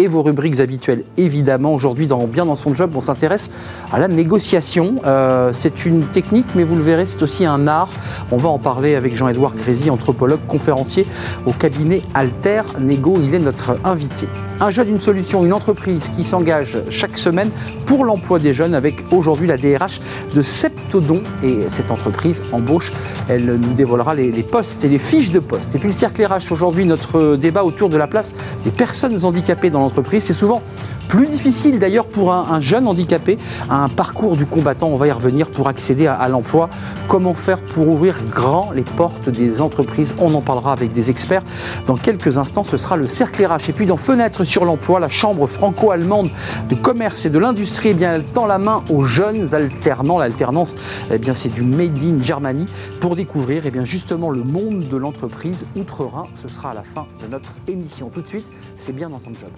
et vos rubriques habituelles, évidemment. Aujourd'hui, dans Bien dans son job, on s'intéresse à la négociation. Euh, c'est une technique, mais vous le verrez, c'est aussi un art. On va en parler avec Jean-Édouard Grézy, anthropologue, conférencier au cabinet Alter Négo. Il est notre invité. Un jeune, une solution, une entreprise qui s'engage chaque semaine pour l'emploi des jeunes avec aujourd'hui la DRH de Septodon. Et cette entreprise embauche, elle nous dévoilera les, postes et les fiches de poste. Et puis le cercle RH, aujourd'hui, notre débat autour de la place des personnes handicapées dans l'entreprise c'est souvent plus difficile d'ailleurs pour un, jeune handicapé, un parcours du combattant, on va y revenir, pour accéder à, l'emploi. Comment faire pour ouvrir grand les portes des entreprises? On en parlera avec des experts. Dans quelques instants, ce sera le cercle RH. Et puis dans Fenêtre sur l'emploi, la chambre franco-allemande de commerce et de l'industrie, eh elle tend la main aux jeunes alternants. L'alternance, eh c'est du Made in Germany. Pour découvrir eh bien, justement le monde de l'entreprise outre-Rhin, ce sera à la fin de notre émission. Tout de suite, c'est bien dans son job.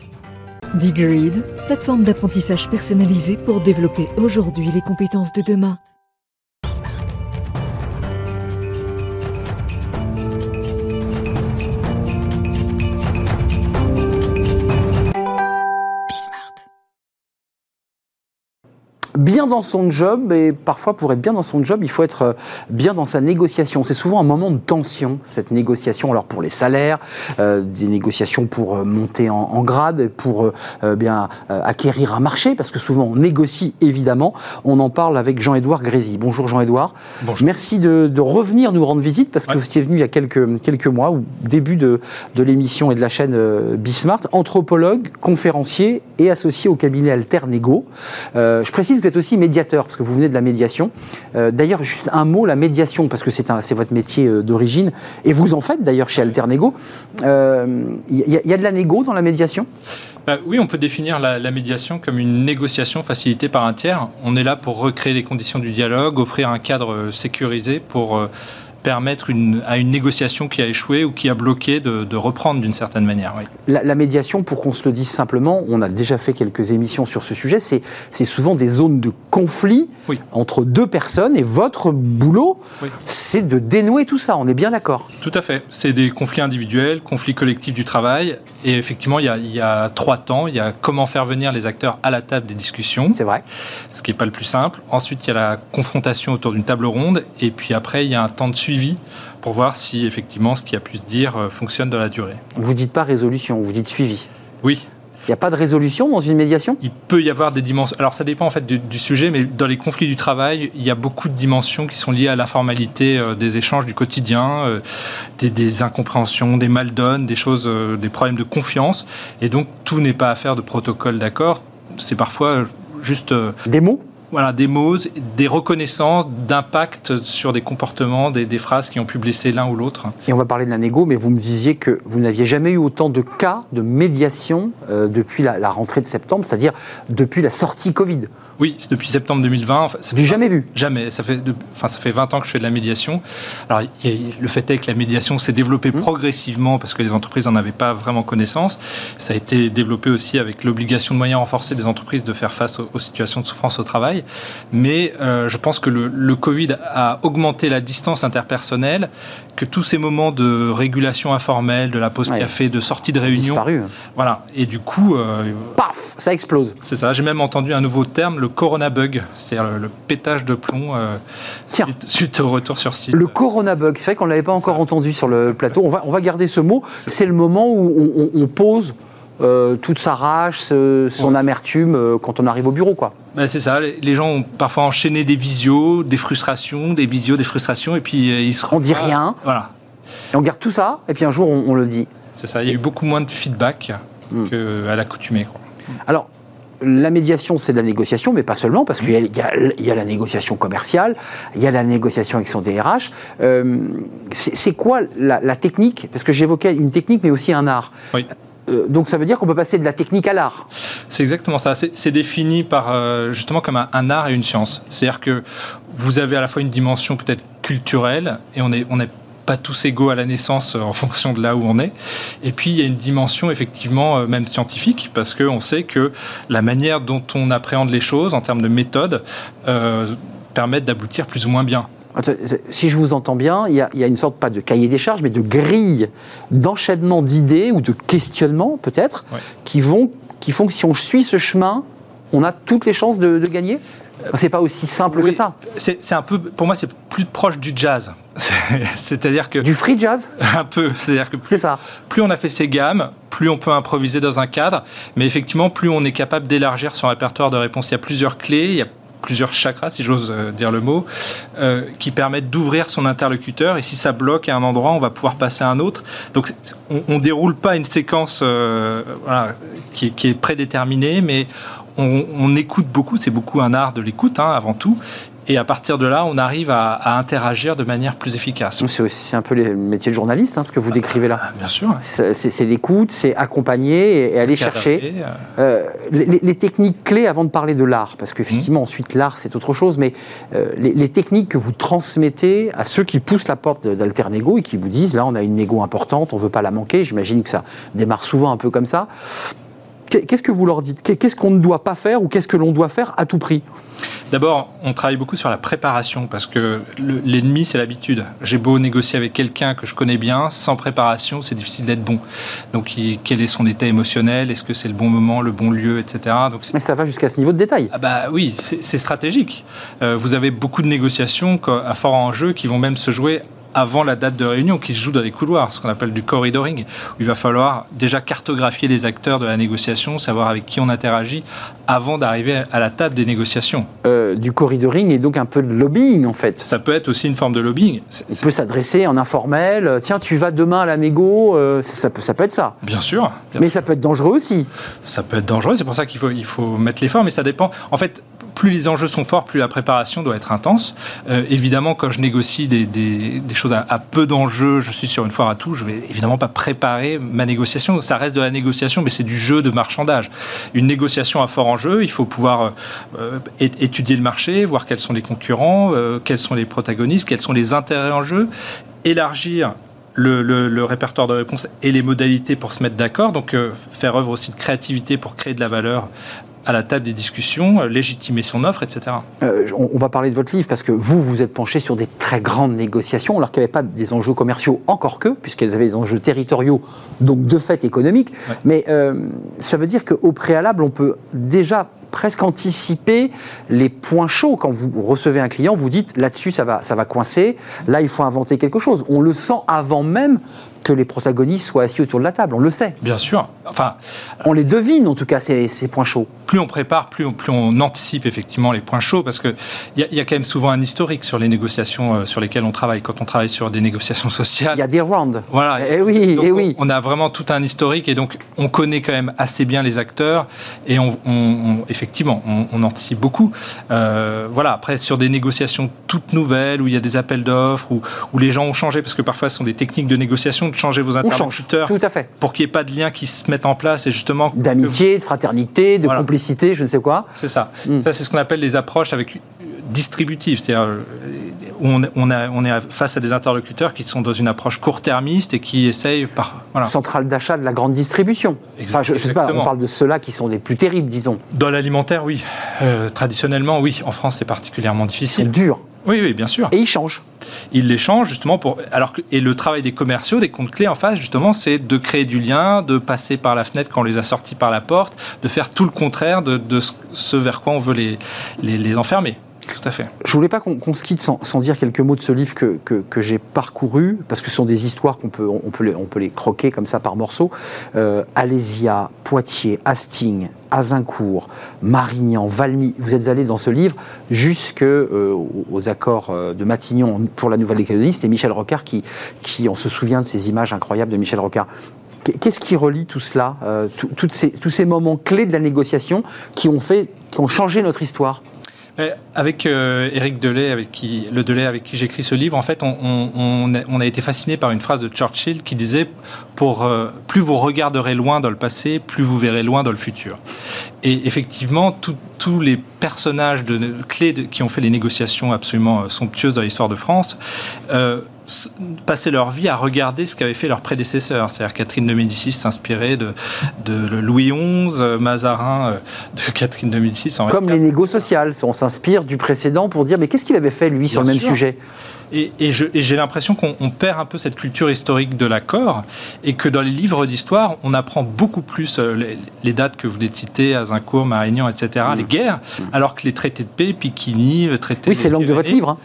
Digreed, plateforme d'apprentissage personnalisée pour développer aujourd'hui les compétences de demain. Bien dans son job, et parfois pour être bien dans son job, il faut être euh, bien dans sa négociation. C'est souvent un moment de tension, cette négociation, alors pour les salaires, euh, des négociations pour euh, monter en, grade, pour bien acquérir un marché, parce que souvent on négocie évidemment. On en parle avec Jean-Édouard Grézy. Bonjour Jean-Édouard. Merci de, revenir nous rendre visite, parce que vous étiez venu il y a quelques, quelques mois, au début de, de l'émission et de la chaîne Bismart, anthropologue, conférencier et associé au cabinet Alter Nego. je précise vous êtes aussi médiateur, parce que vous venez de la médiation. Euh, d'ailleurs, juste un mot, la médiation, parce que c'est votre métier euh, d'origine, et vous en faites d'ailleurs chez Alternego. Il euh, y, a de la négo dans la médiation? Bah oui, on peut définir la, la, médiation comme une négociation facilitée par un tiers. On est là pour recréer les conditions du dialogue, offrir un cadre sécurisé pour permettre une, à une négociation qui a échoué ou qui a bloqué de, reprendre d'une certaine manière. La, médiation, pour qu'on se le dise simplement, on a déjà fait quelques émissions sur ce sujet, c'est souvent des zones de conflit entre deux personnes et votre boulot, c'est de dénouer tout ça, on est bien d'accord Tout à fait. C'est des conflits individuels, conflits collectifs du travail et effectivement, il y, a, il y, a, trois temps. Il y a comment faire venir les acteurs à la table des discussions. C'est vrai. Ce qui n'est pas le plus simple. Ensuite, il y a la confrontation autour d'une table ronde. Et puis après, il y a un temps de suivi pour voir si effectivement ce qui a pu se dire euh, fonctionne dans la durée. Vous dites pas résolution, vous dites suivi. Oui, il n'y a pas de résolution dans une médiation? Il peut y avoir des dimensions. Alors ça dépend en fait du, sujet, mais dans les conflits du travail, il y a beaucoup de dimensions qui sont liées à l'informalité euh, des échanges du quotidien, euh, des, incompréhensions, des mal des choses, euh, des problèmes de confiance. Et donc tout n'est pas affaire de protocole d'accord. C'est parfois juste des mots? Voilà, des mots, des reconnaissances d'impact sur des comportements, des, phrases qui ont pu blesser l'un ou l'autre. Et on va parler de la négo, mais vous me disiez que vous n'aviez jamais eu autant de cas de médiation euh, depuis la, rentrée de septembre, c'est-à-dire depuis la sortie Covid. Oui, c'est depuis septembre 2020. Ça fait jamais vu Jamais. Ça fait, enfin, ça fait 20 ans que je fais de la médiation. Alors, le fait est que la médiation s'est développée mmh. progressivement parce que les entreprises n'en avaient pas vraiment connaissance. Ça a été développé aussi avec l'obligation de moyens renforcés des entreprises de faire face aux, situations de souffrance au travail. Mais euh, je pense que le, le Covid a augmenté la distance interpersonnelle que tous ces moments de régulation informelle, de la pause café, de sortie de réunion. Disparu. Voilà. Et du coup. Euh, Paf Ça explose. C'est ça. J'ai même entendu un nouveau terme, le corona bug, c'est-à-dire le, pétage de plomb euh, suite, au retour sur site. Le corona bug, c'est vrai qu'on ne l'avait pas encore entendu sur le plateau. On va, on va garder ce mot. C'est le moment où on, pose. Euh, toute sa rage, son amertume quand on arrive au bureau, quoi. Ben c'est ça. Les gens ont parfois enchaîné des visios, des frustrations, des visios, des frustrations, et puis euh, ils se On dit rien. Voilà. Et on garde tout ça, et puis un jour on, le dit. C'est ça. Il y a eu beaucoup moins de feedback hmm. qu'à l'accoutumée. Alors, la médiation, c'est de la négociation, mais pas seulement, parce qu'il y, a la négociation commerciale, il y a la négociation avec son DRH. Euh, c'est quoi la, la, technique? Parce que j'évoquais une technique, mais aussi un art. Oui. Euh, donc ça veut dire qu'on peut passer de la technique à l'art. C'est exactement ça. C'est défini par euh, justement comme un, art et une science. C'est-à-dire que vous avez à la fois une dimension peut-être culturelle et on n'est on pas tous égaux à la naissance euh, en fonction de là où on est. Et puis il y a une dimension effectivement même scientifique parce qu'on sait que la manière dont on appréhende les choses en termes de méthode permet d'aboutir plus ou moins bien. Si je vous entends bien, il y, a, il y a une sorte, pas de cahier des charges, mais de grille d'enchaînement d'idées ou de questionnements, peut-être, qui, vont, qui font que si on suit ce chemin, on a toutes les chances de, gagner? C'est pas aussi simple que ça. C'est un peu, pour moi, c'est plus proche du jazz. C'est-à-dire que du free jazz? Un peu. C'est-à-dire que plus, ça. plus on a fait ses gammes, plus on peut improviser dans un cadre, mais effectivement, plus on est capable d'élargir son répertoire de réponses. Il y a plusieurs clés. Il y a plusieurs chakras, si j'ose euh, dire le mot, euh, qui permettent d'ouvrir son interlocuteur. Et si ça bloque à un endroit, on va pouvoir passer à un autre. Donc, on ne déroule pas une séquence euh, qui, est prédéterminée, mais on, écoute beaucoup, c'est beaucoup un art de l'écoute hein, avant tout, et à partir de là, on arrive à, interagir de manière plus efficace. C'est un peu le métier de journaliste, hein, ce que vous décrivez là. Bien sûr. C'est l'écoute, c'est accompagner et, aller chercher. Euh, les, techniques clés avant de parler de l'art, parce qu'effectivement, mmh. ensuite, l'art, c'est autre chose, mais euh, les, techniques que vous transmettez à ceux qui poussent la porte d'Alternego et qui vous disent, là, on a une négo importante, on ne veut pas la manquer, j'imagine que ça démarre souvent un peu comme ça. Qu'est-ce que vous leur dites? Qu'est-ce qu'on ne doit pas faire ou qu'est-ce que l'on doit faire à tout prix? D'abord, on travaille beaucoup sur la préparation parce que l'ennemi, c'est l'habitude. J'ai beau négocier avec quelqu'un que je connais bien, sans préparation, c'est difficile d'être bon. Donc, quel est son état émotionnel? Est-ce que c'est le bon moment, le bon lieu, etc. Donc, Mais ça va jusqu'à ce niveau de détail. Ah bah oui, c'est stratégique. Euh, vous avez beaucoup de négociations à fort enjeu qui vont même se jouer avant la date de réunion, qui se joue dans les couloirs, ce qu'on appelle du corridoring, où il va falloir déjà cartographier les acteurs de la négociation, savoir avec qui on interagit, avant d'arriver à la table des négociations. Euh, du corridoring et donc un peu de lobbying, en fait. Ça peut être aussi une forme de lobbying. On peut s'adresser en informel, tiens, tu vas demain à la négo, euh, ça, peut, ça peut être ça. Bien sûr. mais ça peut être dangereux aussi. Ça peut être dangereux, c'est pour ça qu'il faut, il faut mettre l'effort, mais ça dépend. En fait, plus les enjeux sont forts, plus la préparation doit être intense. Euh, évidemment, quand je négocie des, choses à, peu d'enjeux, je suis sur une foire à tout, je vais évidemment pas préparer ma négociation. Ça reste de la négociation, mais c'est du jeu de marchandage. Une négociation à fort enjeu, il faut pouvoir euh, étudier le marché, voir quels sont les concurrents, euh, quels sont les protagonistes, quels sont les intérêts en jeu, élargir le, le, répertoire de réponses et les modalités pour se mettre d'accord. Donc, faire œuvre aussi de créativité pour créer de la valeur à la table des discussions, euh, légitimer son offre, etc. Euh, on, va parler de votre livre parce que vous, vous êtes penché sur des très grandes négociations, alors qu'il n'y avait pas des enjeux commerciaux encore que, puisqu'elles avaient des enjeux territoriaux, donc de fait économiques. Mais euh, ça veut dire qu'au préalable, on peut déjà presque anticiper les points chauds. Quand vous recevez un client, vous dites là-dessus, ça va, ça va coincer, là, il faut inventer quelque chose. On le sent avant même que les protagonistes soient assis autour de la table, on le sait. Bien sûr. Enfin, on les devine en tout cas ces, ces points chauds. Plus on prépare, plus on, plus on anticipe effectivement les points chauds, parce qu'il y, a, y a quand même souvent un historique sur les négociations euh, sur lesquelles on travaille. Quand on travaille sur des négociations sociales, il y a des rounds. Voilà. Et eh oui, et eh oui. On a vraiment tout un historique et donc on connaît quand même assez bien les acteurs et on, on effectivement on, anticipe beaucoup. Euh, voilà. Après sur des négociations toutes nouvelles où il y a des appels d'offres où, où les gens ont changé parce que parfois ce sont des techniques de négociation de changer vos interlocuteurs. Tout à fait. Pour qu'il n'y ait pas de lien qui se mettent en place et justement. D'amitié, de fraternité, de complicité, je ne sais quoi. C'est ça. Hmm. Ça, c'est ce qu'on appelle les approches avec distributives. C'est-à-dire euh, où on, on, on, est face à des interlocuteurs qui sont dans une approche court-termiste et qui essayent par. Voilà. Centrale d'achat de la grande distribution. Enfin, je, sais pas, on parle de ceux-là qui sont les plus terribles, disons. Dans l'alimentaire, oui. Euh, traditionnellement, oui. En France, c'est particulièrement difficile. C'est dur. Oui, oui, bien sûr. Et ils changent. Ils les changent justement pour. Alors que, et le travail des commerciaux, des comptes clés en face, justement, c'est de créer du lien, de passer par la fenêtre quand on les a sortis par la porte, de faire tout le contraire de, ce vers quoi on veut les, les, enfermer. Tout à fait. Je voulais pas qu'on se quitte sans, dire quelques mots de ce livre que, que, j'ai parcouru, parce que ce sont des histoires qu'on peut, on peut, les, on peut les croquer comme ça par morceaux. Euh, Alésia, Poitiers, Hastings, Azincourt, Marignan, Valmy. Vous êtes allé dans ce livre jusque euh, aux accords euh, de Matignon pour la Nouvelle-Calédonie. C'était Michel Rocard qui, qui, on se souvient de ces images incroyables de Michel Rocard. Qu'est-ce qui relie tout cela, euh, ces, tous ces moments clés de la négociation qui ont, fait, qui ont changé notre histoire? Avec euh, Éric Delay, avec qui, le Delay avec qui j'écris ce livre, en fait, on, a, été fasciné par une phrase de Churchill qui disait pour euh, plus vous regarderez loin dans le passé, plus vous verrez loin dans le futur. Et effectivement, tous les personnages de, clés qui ont fait les négociations absolument euh, somptueuses dans l'histoire de France passer leur vie à regarder ce qu'avaient fait leurs prédécesseurs. C'est-à-dire Catherine de Médicis s'inspirait de, de, Louis XI, Mazarin euh, de Catherine de Médicis. Comme les négos sociales, on s'inspire du précédent pour dire mais qu'est-ce qu'il avait fait lui sur le même sujet? Et, et j'ai l'impression qu'on perd un peu cette culture historique de l'accord et que dans les livres d'histoire, on apprend beaucoup plus euh, les, dates que vous venez de citer, Azincourt, Marignan, etc., les mmh. guerres, mmh. alors que les traités de paix, Piquini, le traité... Oui, c'est l'angle de votre livre. Hein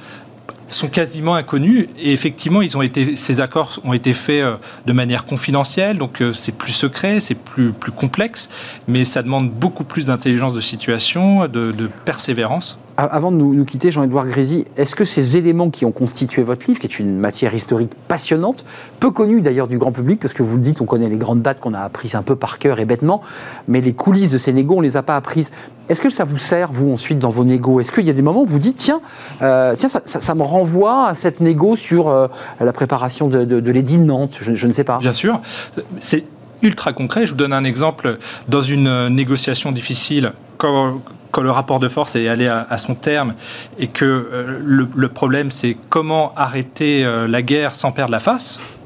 sont quasiment inconnus et effectivement ils ont été ces accords ont été faits euh, de manière confidentielle donc euh, c'est plus secret c'est plus plus complexe mais ça demande beaucoup plus d'intelligence de situation de, persévérance avant de nous, quitter, Jean-Édouard Grézy, est-ce que ces éléments qui ont constitué votre livre, qui est une matière historique passionnante, peu connue d'ailleurs du grand public, parce que vous le dites, on connaît les grandes dates qu'on a apprises un peu par cœur et bêtement, mais les coulisses de ces négos, on ne les a pas apprises. Est-ce que ça vous sert, vous, ensuite, dans vos négos? Est-ce qu'il y a des moments où vous dites, tiens, euh, tiens ça, me renvoie à cette négo sur euh, la préparation de, de, l'édit de Nantes? Je, ne sais pas. Bien sûr. C'est ultra concret. Je vous donne un exemple. Dans une négociation difficile, quand, le rapport de force est allé à, son terme et que euh, le, problème, c'est comment arrêter la guerre sans perdre la face,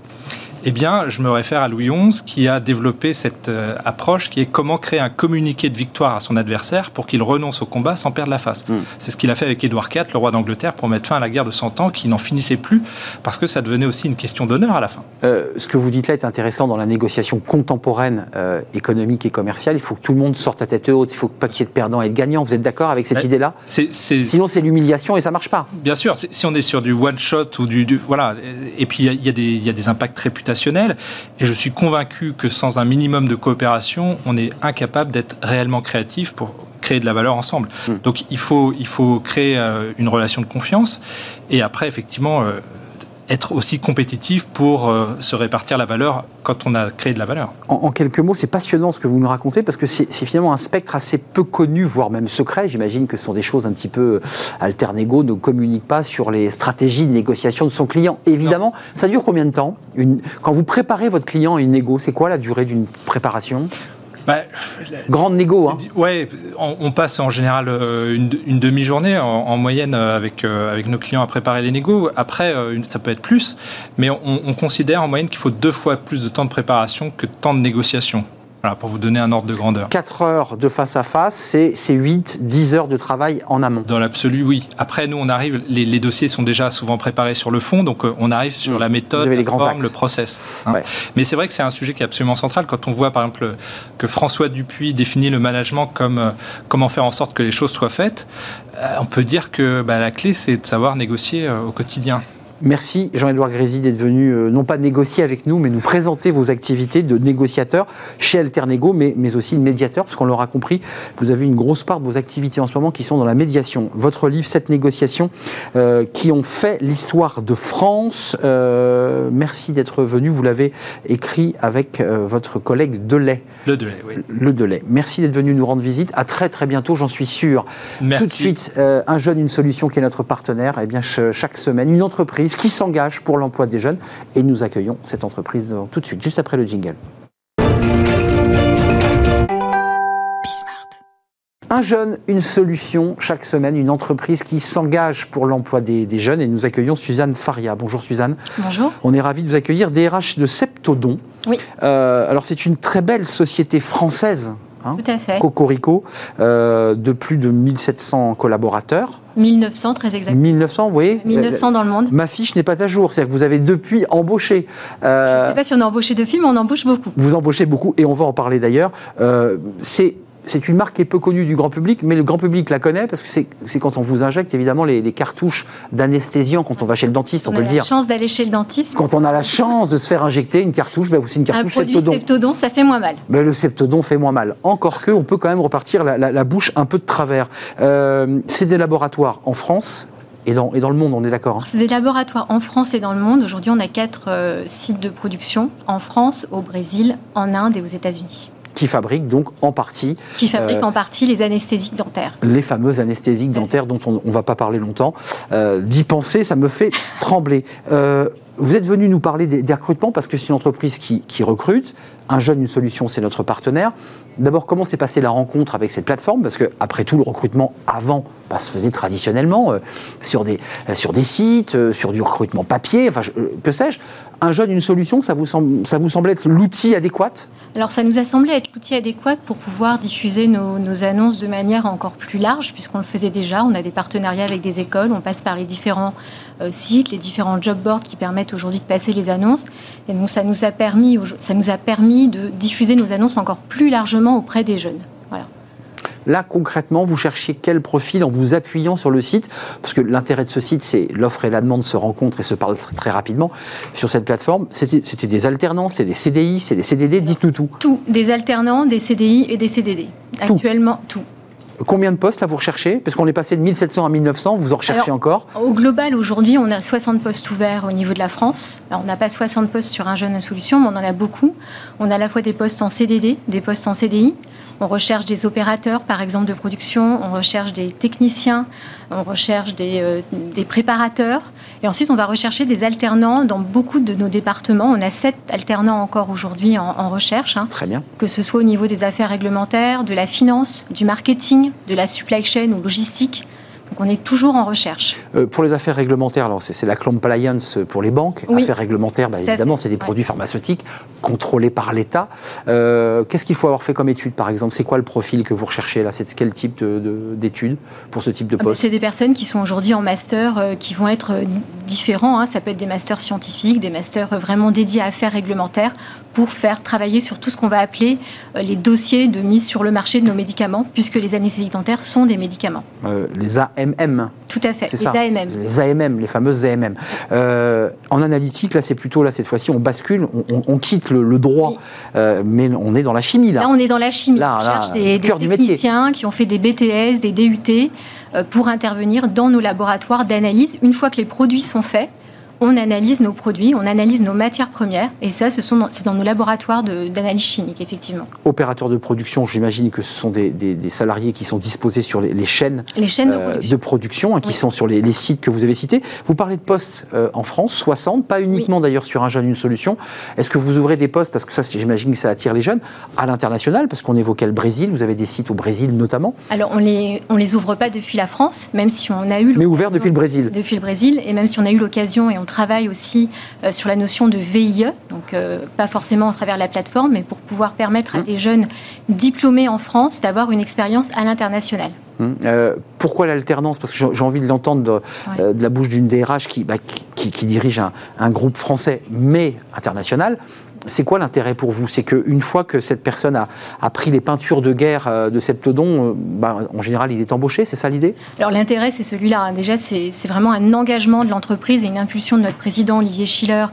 eh bien, je me réfère à Louis XI qui a développé cette euh, approche qui est comment créer un communiqué de victoire à son adversaire pour qu'il renonce au combat sans perdre la face. Hmm. C'est ce qu'il a fait avec Édouard IV, le roi d'Angleterre, pour mettre fin à la guerre de 100 ans qui n'en finissait plus parce que ça devenait aussi une question d'honneur à la fin. Euh, ce que vous dites là est intéressant dans la négociation contemporaine euh, économique et commerciale. Il faut que tout le monde sorte la tête haute, il faut pas qu'il y ait de perdants et de gagnants. Vous êtes d'accord avec cette idée-là? Sinon, c'est l'humiliation et ça marche pas. Bien sûr, si on est sur du one shot ou du, voilà, et puis il y, y, a des impacts réputatifs et je suis convaincu que sans un minimum de coopération, on est incapable d'être réellement créatif pour créer de la valeur ensemble. Hmm. Donc il faut, il faut créer euh, une relation de confiance. Et après, effectivement, euh, être aussi compétitif pour euh, se répartir la valeur quand on a créé de la valeur. En, quelques mots, c'est passionnant ce que vous nous racontez parce que c'est finalement un spectre assez peu connu, voire même secret. J'imagine que ce sont des choses un petit peu euh, alternego, ne communique pas sur les stratégies de négociation de son client. Évidemment, ça dure combien de temps? Une... Quand vous préparez votre client à une négo, c'est quoi la durée d'une préparation? Bah, Grande négo. Hein. Ouais, on, passe en général euh, une, demi-journée en, moyenne euh, avec, euh, avec nos clients à préparer les négos. Après, ça peut être plus, mais on, on considère en moyenne qu'il faut deux fois plus de temps de préparation que de temps de négociation. Voilà, pour vous donner un ordre de grandeur. 4 heures de face à face, c'est 8, 10 heures de travail en amont. Dans l'absolu, oui. Après, nous, on arrive, les, dossiers sont déjà souvent préparés sur le fond, donc euh, on arrive sur mmh. la méthode, la forme, le process. Hein. Mais c'est vrai que c'est un sujet qui est absolument central. Quand on voit, par exemple, que François Dupuis définit le management comme euh, comment faire en sorte que les choses soient faites, euh, on peut dire que bah, la clé, c'est de savoir négocier au quotidien. Merci Jean-Édouard Grézy d'être venu euh, non pas négocier avec nous, mais nous présenter vos activités de négociateur chez Alternego, mais, mais aussi de médiateur, parce qu'on l'aura compris, vous avez une grosse part de vos activités en ce moment qui sont dans la médiation. Votre livre, cette négociation, euh, qui ont fait l'histoire de France. Euh, merci d'être venu. Vous l'avez écrit avec votre collègue Delay. Le Delay, oui. Le Delay. Merci d'être venu nous rendre visite. À très très bientôt, j'en suis sûr. Merci. Tout de suite, un jeune, une solution qui est notre partenaire. Et eh bien, chaque semaine, une entreprise qui s'engage pour l'emploi des jeunes. Et nous accueillons cette entreprise tout de suite, juste après le jingle. Un jeune, une solution, chaque semaine, une entreprise qui s'engage pour l'emploi des, jeunes. Et nous accueillons Suzanne Faria. Bonjour Suzanne. Bonjour. On est ravis de vous accueillir. DRH de Septodon. Oui. Euh, alors c'est une très belle société française. Hein, Tout à fait. Cocorico, euh, de plus de 1700 collaborateurs. 1900, très exactement. 1900, vous voyez 1900 dans le monde. Ma fiche n'est pas à jour, c'est-à-dire que vous avez depuis embauché. Euh, Je ne sais pas si on a embauché depuis, mais on embauche beaucoup. Vous embauchez beaucoup, et on va en parler d'ailleurs. Euh, c'est c'est une marque qui est peu connue du grand public, mais le grand public la connaît parce que c'est quand on vous injecte évidemment les, cartouches d'anesthésiant quand on va chez le dentiste, on, peut le dire. On a la chance d'aller chez le dentiste. Quand on a la chance de se faire injecter une cartouche, ben, c'est une cartouche Un produit septodon. ça fait moins mal. Ben, le septodon fait moins mal. Encore que, on peut quand même repartir la, bouche un peu de travers. Euh, c'est des laboratoires en France, et dans, et dans, le monde, on est d'accord hein C'est des laboratoires en France et dans le monde. Aujourd'hui, on a quatre euh, sites de production en France, au Brésil, en Inde et aux États-Unis qui fabrique donc en partie. Qui fabrique en partie les anesthésiques dentaires. Les fameuses anesthésiques dentaires dont on ne va pas parler longtemps. D'y penser, ça me fait trembler. vous êtes venu nous parler des, recrutements parce que c'est une entreprise qui, qui recrute. Un jeune, une solution, c'est notre partenaire. D'abord, comment s'est passée la rencontre avec cette plateforme? Parce que, après tout, le recrutement avant bah, se faisait traditionnellement euh, sur, des, euh, sur des sites, euh, sur du recrutement papier, enfin, que sais-je. Un jeune, une solution, ça vous semble, être l'outil adéquat? Alors ça nous a semblé être l'outil adéquat pour pouvoir diffuser nos, annonces de manière encore plus large, puisqu'on le faisait déjà. On a des partenariats avec des écoles, on passe par les différents sites, les différents job boards qui permettent aujourd'hui de passer les annonces. Et donc nous ça nous a permis de diffuser nos annonces encore plus largement auprès des jeunes. Voilà. Là, concrètement, vous cherchiez quel profil en vous appuyant sur le site? Parce que l'intérêt de ce site, c'est l'offre et la demande se rencontrent et se parlent très, rapidement sur cette plateforme. C'était des alternants, c'est des CDI, c'est des CDD, dites-nous tout. Tout, des alternants, des CDI et des CDD. Actuellement, tout. Combien de postes là vous recherchez? Parce qu'on est passé de 1700 à 1900, vous en recherchez encore Au global, aujourd'hui, on a 60 postes ouverts au niveau de la France. Alors, on n'a pas 60 postes sur un jeune à solution, mais on en a beaucoup. On a à la fois des postes en CDD, des postes en CDI. On recherche des opérateurs, par exemple, de production, on recherche des techniciens, on recherche des, euh, préparateurs. Et ensuite, on va rechercher des alternants dans beaucoup de nos départements. On a sept alternants encore aujourd'hui en, recherche. Hein. Très bien. Que ce soit au niveau des affaires réglementaires, de la finance, du marketing, de la supply chain ou logistique. On est toujours en recherche. Euh, pour les affaires réglementaires, alors c'est la compliance pour les banques. Affaires réglementaires, bah, évidemment, c'est des produits pharmaceutiques contrôlés par l'État. Euh, qu'est-ce qu'il faut avoir fait comme étude, par exemple? C'est quoi le profil que vous recherchez là? C'est quel type d'études pour ce type de ah, poste? C'est des personnes qui sont aujourd'hui en master, euh, qui vont être différents. Hein. Ça peut être des masters scientifiques, des masters vraiment dédiés à affaires réglementaires pour faire travailler sur tout ce qu'on va appeler les dossiers de mise sur le marché de nos médicaments, puisque les anesthésiques dentaires sont des médicaments. les AMM. Tout à fait, les AMM. Les AMM, les fameuses AMM. Euh, en analytique, là, c'est plutôt, là, cette fois-ci, on bascule, on, quitte le, droit, euh, mais on est dans la chimie, là. Là, on est dans la chimie. Là, on cherche des, techniciens qui ont fait des BTS, des DUT, euh, pour intervenir dans nos laboratoires d'analyse. Une fois que les produits sont faits, on analyse nos produits, on analyse nos matières premières, et ça, c'est dans, dans nos laboratoires d'analyse chimique, effectivement. Opérateurs de production, j'imagine que ce sont des, salariés qui sont disposés sur les, chaînes, les chaînes de euh, production, hein, qui sont sur les, sites que vous avez cités. Vous parlez de postes euh, en France, 60, pas uniquement d'ailleurs sur un jeune, une solution. Est-ce que vous ouvrez des postes, parce que ça, j'imagine que ça attire les jeunes, à l'international, parce qu'on évoquait le Brésil, vous avez des sites au Brésil notamment Alors, on les, on les ouvre pas depuis la France, même si on a eu... Mais ouvert depuis le Brésil Depuis le Brésil, et même si on a eu l'occasion, et on travaille aussi euh, sur la notion de VIE, donc euh, pas forcément à travers la plateforme, mais pour pouvoir permettre à mmh. des jeunes diplômés en France d'avoir une expérience à l'international. Mmh. Euh, pourquoi l'alternance? Parce que j'ai envie de l'entendre de, la bouche d'une DRH qui, bah, qui, dirige un, un, groupe français mais international c'est quoi l'intérêt pour vous? C'est qu'une fois que cette personne a, pris les peintures de guerre euh, de Septodon, bah, en général, il est embauché, c'est ça l'idée? Alors l'intérêt, c'est celui-là. Hein. Déjà, c'est vraiment un engagement de l'entreprise et une impulsion de notre président Olivier Schiller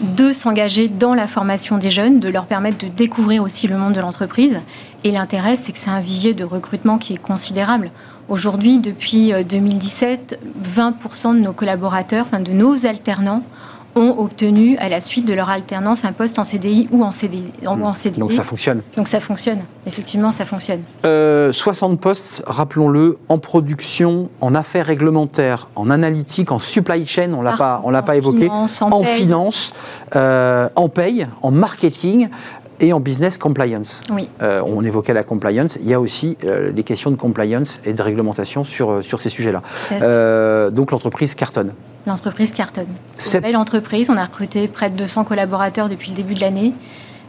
de s'engager dans la formation des jeunes, de leur permettre de découvrir aussi le monde de l'entreprise. Et l'intérêt, c'est que c'est un vivier de recrutement qui est considérable. Aujourd'hui, depuis 2017, euh, 20% de nos collaborateurs, enfin de nos alternants, ont obtenu à la suite de leur alternance un poste en CDI ou en CDI. En, CDI. Donc ça fonctionne. Donc ça fonctionne, effectivement ça fonctionne. 60 euh, postes, rappelons-le, en production, en affaires réglementaires, en analytique, en supply chain, on l'a pas, on l'a pas évoqué, en, finance, euh, en paye, en marketing et en business compliance. Oui. Euh, on évoquait la compliance, il y a aussi les questions de compliance et de réglementation sur, sur ces sujets-là. donc l'entreprise cartonne. L'entreprise cartonne. C'est une belle entreprise. On a recruté près de 200 collaborateurs depuis le début de l'année.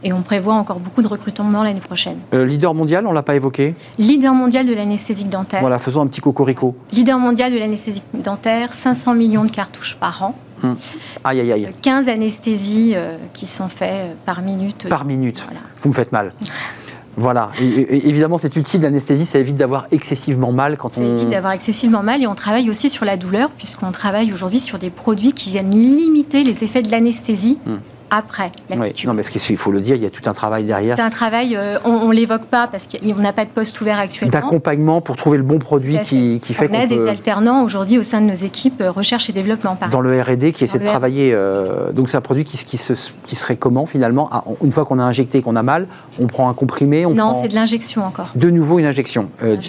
Et on prévoit encore beaucoup de recrutement l'année prochaine. Euh, leader mondial, on ne l'a pas évoqué Leader mondial de l'anesthésique dentaire. Voilà, faisons un petit cocorico. Leader mondial de l'anesthésique dentaire, 500 millions de cartouches par an. Hum. Aïe, aïe, aïe. 15 anesthésies euh, qui sont faites euh, par minute. Par minute. Vous me faites mal. Voilà. Et, évidemment, c'est utile l'anesthésie, ça évite d'avoir excessivement mal quand on. Ça évite d'avoir excessivement mal et on travaille aussi sur la douleur, puisqu'on travaille aujourd'hui sur des produits qui viennent limiter les effets de l'anesthésie. Hmm. Après l'aptitude. non, mais il faut le dire, il y a tout un travail derrière. C'est un travail, euh, on ne l'évoque pas parce qu'on n'a pas de poste ouvert actuellement. D'accompagnement pour trouver le bon produit qui, qui, fait qu'on On a des alternants aujourd'hui au sein de nos équipes euh, recherche et développement. Dans le R&D qui essaie de travailler. Euh, donc c'est un produit qui, qui, se, qui, serait comment finalement? Ah, Une fois qu'on a injecté et qu'on a mal, on prend un comprimé on Non, c'est de l'injection encore. De nouveau une injection,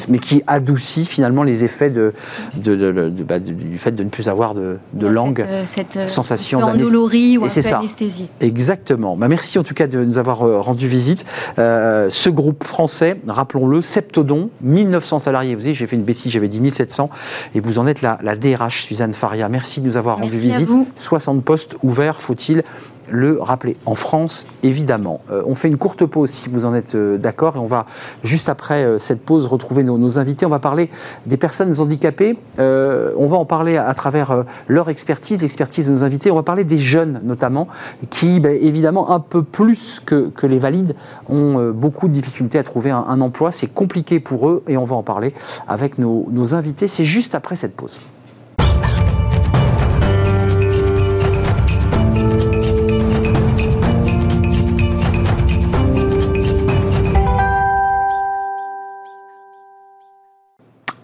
mais qui adoucit finalement les effets de, de, bah, du fait de ne plus avoir de, langue, cette, cette sensation d'endolorie ou un peu anesthésie. Exactement. Bah, merci en tout cas de nous avoir rendu visite. ce groupe français, rappelons-le, Septodon, 1900 salariés. Vous savez, j'ai fait une bêtise, j'avais dit 1700. Et vous en êtes la, la DRH, Suzanne Faria. Merci de nous avoir rendu visite. 60 postes ouverts, faut-il le rappeler. En France, évidemment. Euh, on fait une courte pause si vous en êtes euh, d'accord et on va juste après euh, cette pause retrouver nos, invités. On va parler des personnes handicapées. on va en parler à, travers leur expertise, l'expertise de nos invités. On va parler des jeunes notamment qui, ben, évidemment, un peu plus que, les valides, ont beaucoup de difficultés à trouver un, emploi. C'est compliqué pour eux et on va en parler avec nos invités. C'est juste après cette pause.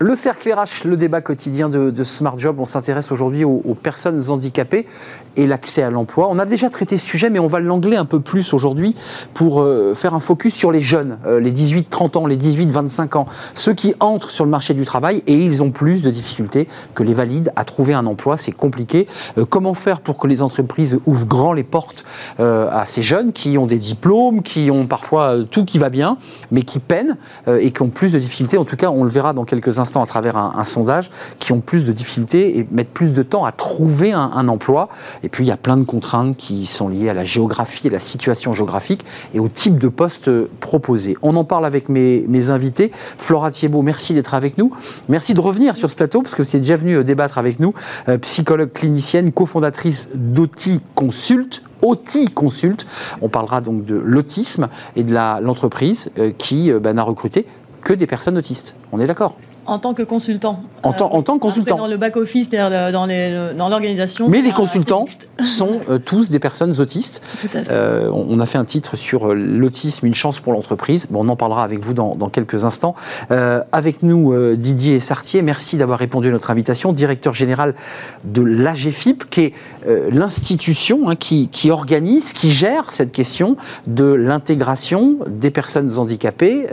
Le cercle RH, le débat quotidien de, Smart Job, on s'intéresse aujourd'hui aux, personnes handicapées et l'accès à l'emploi. On a déjà traité ce sujet, mais on va l'angler un peu plus aujourd'hui pour euh, faire un focus sur les jeunes, euh, les 18-30 ans, les 18-25 ans, ceux qui entrent sur le marché du travail et ils ont plus de difficultés que les valides à trouver un emploi. C'est compliqué. Euh, comment faire pour que les entreprises ouvrent grand les portes à ces jeunes qui ont des diplômes, qui ont parfois tout qui va bien, mais qui peinent et qui ont plus de difficultés En tout cas, on le verra dans quelques instants à travers un, sondage, qui ont plus de difficultés et mettent plus de temps à trouver un, emploi. Et puis, il y a plein de contraintes qui sont liées à la géographie, à la situation géographique et au type de poste proposé. On en parle avec mes, invités. Flora Thiebaud, merci d'être avec nous. Merci de revenir sur ce plateau, parce que êtes déjà venu euh, débattre avec nous. Euh, psychologue clinicienne, cofondatrice d'OTI Consult. OTI Consult. On parlera donc de l'autisme et de l'entreprise euh, qui bah, n'a recruté que des personnes autistes. On est d'accord? En tant que consultant. En, tant, en tant que consultant. dans le back-office, c'est-à-dire dans l'organisation. Mais les consultants sont euh, tous des personnes autistes. Tout à fait. Euh, on a fait un titre sur euh, l'autisme, une chance pour l'entreprise. Bon, on en parlera avec vous dans, quelques instants. avec nous, Didier Sartier, merci d'avoir répondu à notre invitation, directeur général de l'AGFIP, qui est l'institution hein, qui, qui, organise, qui gère cette question de l'intégration des personnes handicapées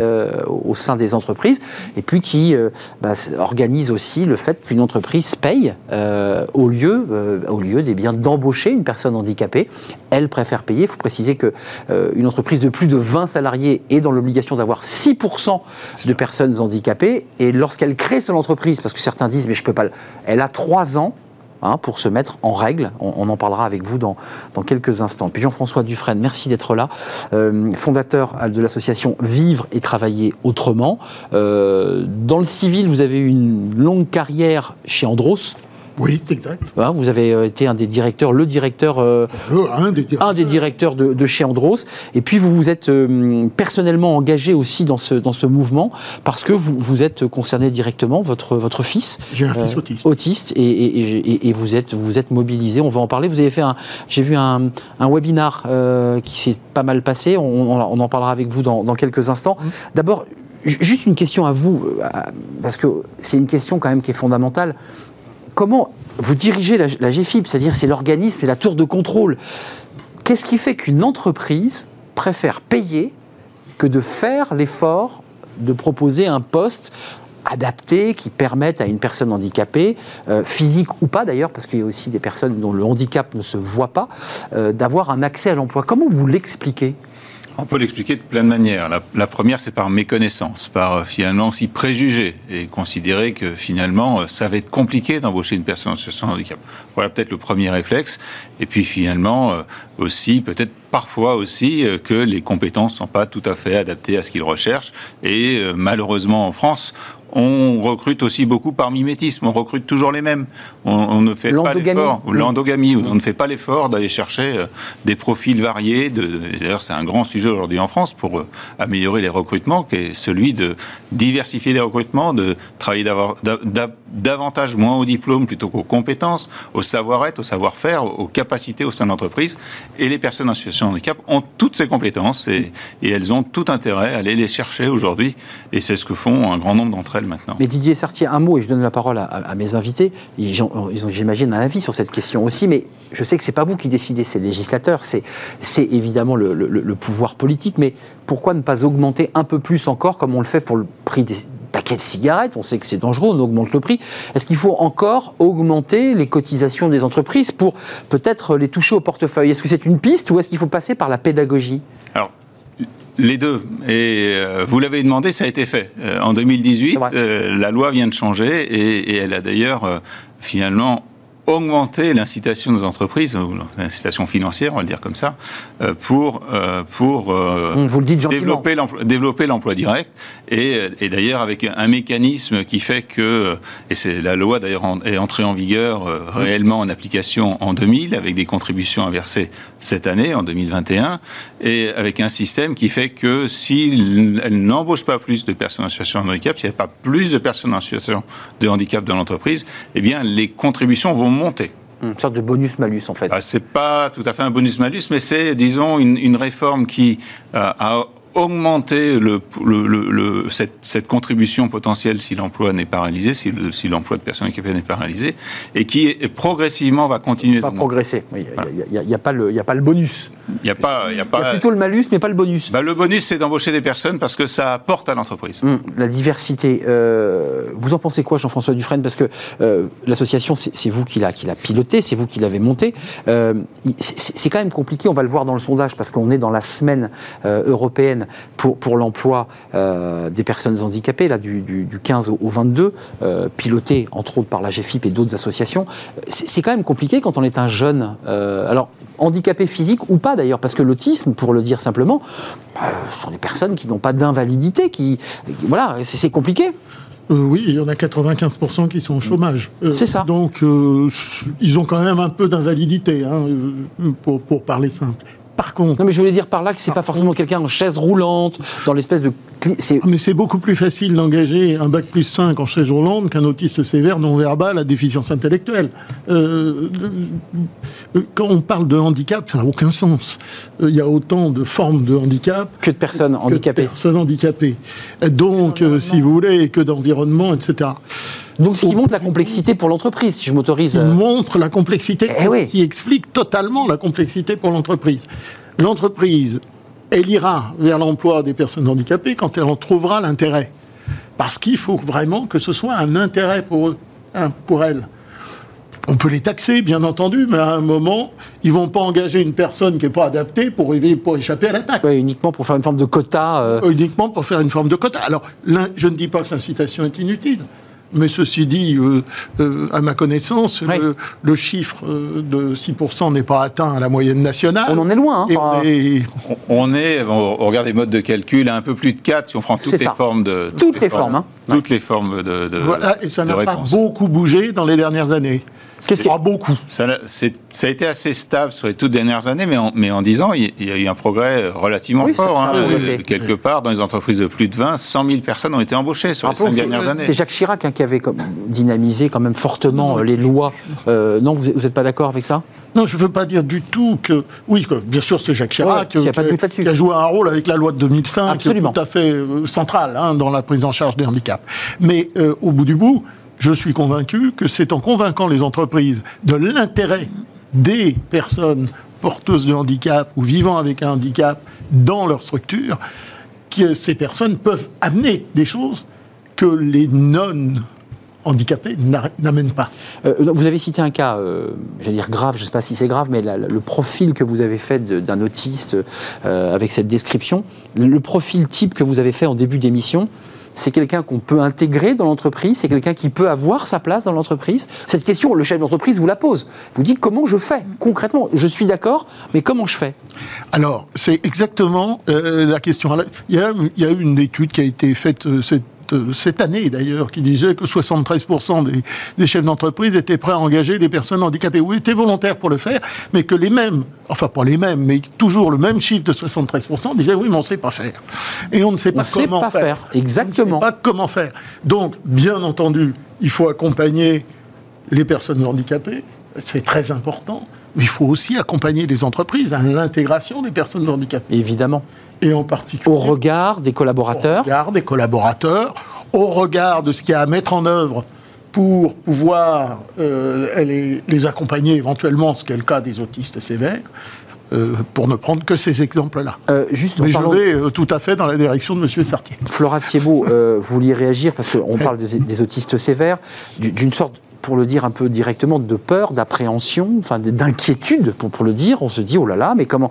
au sein des entreprises, et puis qui bah, organise aussi le fait qu'une entreprise paye euh, au, lieu, euh, au lieu des biens d'embaucher une personne handicapée. Elle préfère payer. Il faut préciser qu'une euh, entreprise de plus de 20 salariés est dans l'obligation d'avoir 6% de personnes handicapées. Et lorsqu'elle crée son entreprise, parce que certains disent mais je peux pas, elle a 3 ans Hein, pour se mettre en règle. On, en parlera avec vous dans, quelques instants. Puis Jean-François Dufresne, merci d'être là, euh, fondateur de l'association Vivre et Travailler Autrement. Euh, dans le civil, vous avez eu une longue carrière chez Andros. Oui, exact. Hein, vous avez euh, été un des directeurs, le directeur, euh, un, des directeurs, de, chez Andros. Et puis vous vous êtes euh, personnellement engagé aussi dans ce, dans ce mouvement parce que vous, vous êtes concerné directement, votre, votre fils. J'ai un fils autiste. Autiste et, et, vous, êtes, vous êtes mobilisé. On va en parler. Vous avez fait un, j'ai vu un, un webinar qui s'est pas mal passé. On, on, en parlera avec vous dans, dans quelques instants. Mmh. D'abord, juste une question à vous, parce que c'est une question quand même qui est fondamentale comment vous dirigez la, GFIP, c'est-à-dire c'est l'organisme et la tour de contrôle. Qu'est-ce qui fait qu'une entreprise préfère payer que de faire l'effort de proposer un poste adapté qui permette à une personne handicapée, euh, physique ou pas d'ailleurs, parce qu'il y a aussi des personnes dont le handicap ne se voit pas, euh, d'avoir un accès à l'emploi? Comment vous l'expliquez? On peut l'expliquer de plein de manières. La, première, c'est par méconnaissance, par euh, finalement aussi préjugé et considérer que finalement, euh, ça va être compliqué d'embaucher une personne en situation handicap. Voilà peut-être le premier réflexe. Et puis finalement, euh, aussi peut-être parfois aussi que les compétences ne sont pas tout à fait adaptées à ce qu'ils recherchent. Et malheureusement, en France, on recrute aussi beaucoup par mimétisme. On recrute toujours les mêmes. On, on ne fait pas l'effort. L'endogamie. On ne fait pas l'effort d'aller chercher euh, des profils variés. D'ailleurs, c'est un grand sujet aujourd'hui en France pour euh, améliorer les recrutements, qui est celui de diversifier les recrutements, de travailler davantage moins au diplôme plutôt qu'aux compétences, au savoir-être, au savoir-faire, aux capacités au sein de l'entreprise. Et les personnes en situation de handicap ont toutes ces compétences et, et elles ont tout intérêt à aller les chercher aujourd'hui. Et c'est ce que font un grand nombre d'entre elles maintenant. Mais Didier Sartier, un mot, et je donne la parole à, mes invités. Ils ont, ils ont, j'imagine, un avis sur cette question aussi, mais je sais que c'est pas vous qui décidez, c'est le législateur, c'est, c'est évidemment le, le- le pouvoir politique, mais pourquoi ne pas augmenter un peu plus encore, comme on le fait pour le prix des paquets de cigarettes? On sait que c'est dangereux, on augmente le prix. Est-ce qu'il faut encore augmenter les cotisations des entreprises pour peut-être les toucher au portefeuille? Est-ce que c'est une piste ou est-ce qu'il faut passer par la pédagogie? Alors, les deux. Et euh, vous l'avez demandé, ça a été fait. Euh, en 2018, C'est vrai. euh, la loi vient de changer et, et elle a d'ailleurs euh, finalement augmenté l'incitation des entreprises, l'incitation financière, on va le dire comme ça, euh, pour, euh, pour euh, vous le développer l'emploi, développer l'emploi direct. Et, et d'ailleurs avec un mécanisme qui fait que et c'est la loi d'ailleurs en- est entrée en vigueur euh, réellement en application en 2000 avec des contributions à verser cette année en 2021 et avec un système qui fait que si elle n'embauche pas plus de personnes en situation de handicap, s'il n'y a pas plus de personnes en situation de handicap dans l'entreprise, eh bien les contributions vont Une sorte de bonus-malus, en fait. Ah, c'est pas tout à fait un bonus-malus, mais c'est, disons, une, une réforme qui euh, a augmenté le, le- le- le- cette, cette contribution potentielle si l'emploi n'est pas réalisé, si, le- si l'emploi de personnes handicapées n'est pas réalisé, et qui progressivement va continuer. pas progresser. Il n'y a, pas le- il y a pas le bonus. Il n'y a pas, il y a pas. plutôt le malus, mais pas le bonus. Bah, le bonus, c'est d'embaucher des personnes parce que ça apporte à l'entreprise. Hum, la diversité. euh, vous en pensez quoi, Jean-François Dufresne? Parce que euh, l'association, c'est vous qui l'a qui l'a piloté, c'est vous qui l'avez montée. Euh, c'est quand même compliqué. On va le voir dans le sondage parce qu'on est dans la semaine européenne pour, pour l'emploi euh, des personnes handicapées, là du, du- du 15 au, au 22, euh, piloté entre autres par la GFIP et d'autres associations. C'est quand même compliqué quand on est un jeune. euh, alors handicapé physique ou pas d'ailleurs, parce que l'autisme, pour le dire simplement, euh, ce sont des personnes qui n'ont pas d'invalidité, qui, voilà, c'est compliqué. Euh, oui, il y en a 95% qui sont au chômage. Euh, C'est ça. Donc, euh, ils ont quand même un peu d'invalidité, hein, pour, pour parler simple. Par contre, Non, mais je voulais dire par là que c'est pas forcément quelqu'un en chaise roulante, dans l'espèce de. C'est mais c'est beaucoup plus facile d'engager un bac plus 5 en chaise roulante qu'un autiste sévère non verbal à déficience intellectuelle. Euh, euh, quand on parle de handicap, ça n'a aucun sens. Euh, Il y a autant de formes de handicap que de personnes que de handicapées. personnes handicapées. Donc, si vous voulez, que d'environnement, etc. Donc ce qui montre la complexité pour l'entreprise, si je m'autorise. qui euh, montre la complexité, Eh oui. qui explique totalement la complexité pour l'entreprise. L'entreprise, elle ira vers l'emploi des personnes handicapées quand elle en trouvera l'intérêt. Parce qu'il faut vraiment que ce soit un intérêt pour eux, hein, pour elles. On peut les taxer, bien entendu, mais à un moment, ils vont pas engager une personne qui n'est pas adaptée pour, pour échapper à la taxe. ouais, uniquement pour faire une forme de quota. euh, Uniquement pour faire une forme de quota. Alors, je ne dis pas que l'incitation est inutile. Mais ceci dit, euh, euh, à ma connaissance, Oui. le, le chiffre euh, de 6% n'est pas atteint à la moyenne nationale. On en est loin. hein, Et on est- On- On est, on regarde les modes de calcul, à un peu plus de 4 si on prend toutes les ça. formes de. Toutes les formes, hein. Toutes les formes de. de- voilà, et ça n'a pas beaucoup bougé dans les dernières années. Qu'est-ce qui- Pas beaucoup. Ça, a été assez stable sur les toutes dernières années, mais en, mais en 10 ans, il y- a eu un progrès relativement Oui, ça- fort. ça hein. Euh, Quelque part, dans les entreprises de plus de 20, 100 000 personnes ont été embauchées sur les Rappelons 5 que c'est- dernières années. C'est Jacques Chirac hein, qui avait comme dynamisé quand même fortement euh, les lois. Euh, non, vous n'êtes pas d'accord avec ça? Non, je ne veux pas dire du tout que. Oui, que, bien sûr, c'est Jacques Chirac Ouais, qui, a joué un rôle avec la loi de 2005 Absolument. tout à fait euh, central hein, dans la prise en charge des handicaps. Mais euh, au bout du bout, je suis convaincu que c'est en convainquant les entreprises de l'intérêt des personnes porteuses de handicap ou vivant avec un handicap dans leur structure que ces personnes peuvent amener des choses que les non handicapés n'a- n'amènent pas. Euh, vous avez cité un cas, euh, j'allais dire grave, je ne sais pas si c'est grave, mais le profil que vous avez fait d'un autiste euh, avec cette description, le profil type que vous avez fait en début d'émission, C'est quelqu'un qu'on peut intégrer dans l'entreprise C'est quelqu'un qui peut avoir sa place dans l'entreprise Cette question, le chef d'entreprise vous la pose. Vous dit comment je fais concrètement? Je suis d'accord, mais comment je fais? Alors, c'est exactement euh, la question. Il y, a, il y, a, eu une étude qui a été faite euh, cette cette année d'ailleurs, qui disait que 73% des, des, chefs d'entreprise étaient prêts à engager des personnes handicapées ou étaient volontaires pour le faire, mais que les mêmes, enfin pas les mêmes, mais toujours le même chiffre de 73% disaient oui, mais on ne sait pas faire. Et on ne sait pas comment pas faire. Exactement. On ne sait pas comment faire. Donc, bien entendu, il faut accompagner les personnes handicapées, c'est très important. Mais il faut aussi accompagner les entreprises à l'intégration des personnes handicapées. Évidemment et en particulier au regard des collaborateurs. Au regard des collaborateurs, au regard de ce qu'il y a à mettre en œuvre pour pouvoir euh, les, les, accompagner éventuellement, ce qui est le cas des autistes sévères. Euh, pour ne prendre que ces exemples-là. Euh, juste Mais je vais tout à fait dans la direction de M. Sartier. Flora Thiebaud, vous vouliez réagir parce qu'on parle des, des autistes sévères, d'une sorte pour le dire un peu directement, de peur, d'appréhension, enfin d'inquiétude, pour, pour, le dire. On se dit, oh là là, mais comment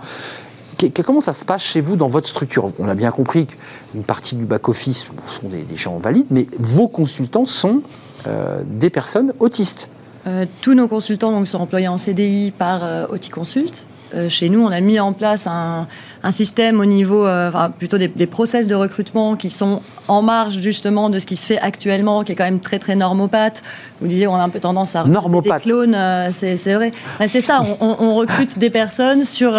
Comment ça se passe chez vous dans votre structure? On a bien compris qu'une partie du back-office sont des, gens valides, mais vos consultants sont euh, des personnes autistes. Euh, tous nos consultants donc, sont employés en CDI par euh, Auticonsult. Euh, chez nous, on a mis en place un, système au niveau, enfin, plutôt des, process de recrutement qui sont en marge justement de ce qui se fait actuellement, qui est quand même très très normopathe. Vous disiez, on a un peu tendance à recruter des clones, c'est vrai. c'est ça, on, on, recrute des personnes sur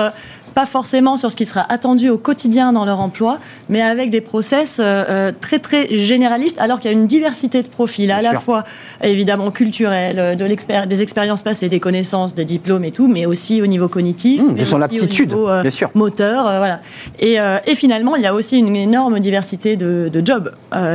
pas forcément sur ce qui sera attendu au quotidien dans leur emploi, mais avec des process euh, euh, très très généralistes, alors qu'il y a une diversité de profils, à la fois évidemment culturels, euh, de des expériences passées, des connaissances, des diplômes et tout, mais aussi au niveau cognitif, mmh, de son aptitude, bien sûr. moteur, voilà. Et, et, finalement, il y a aussi une énorme diversité de, de jobs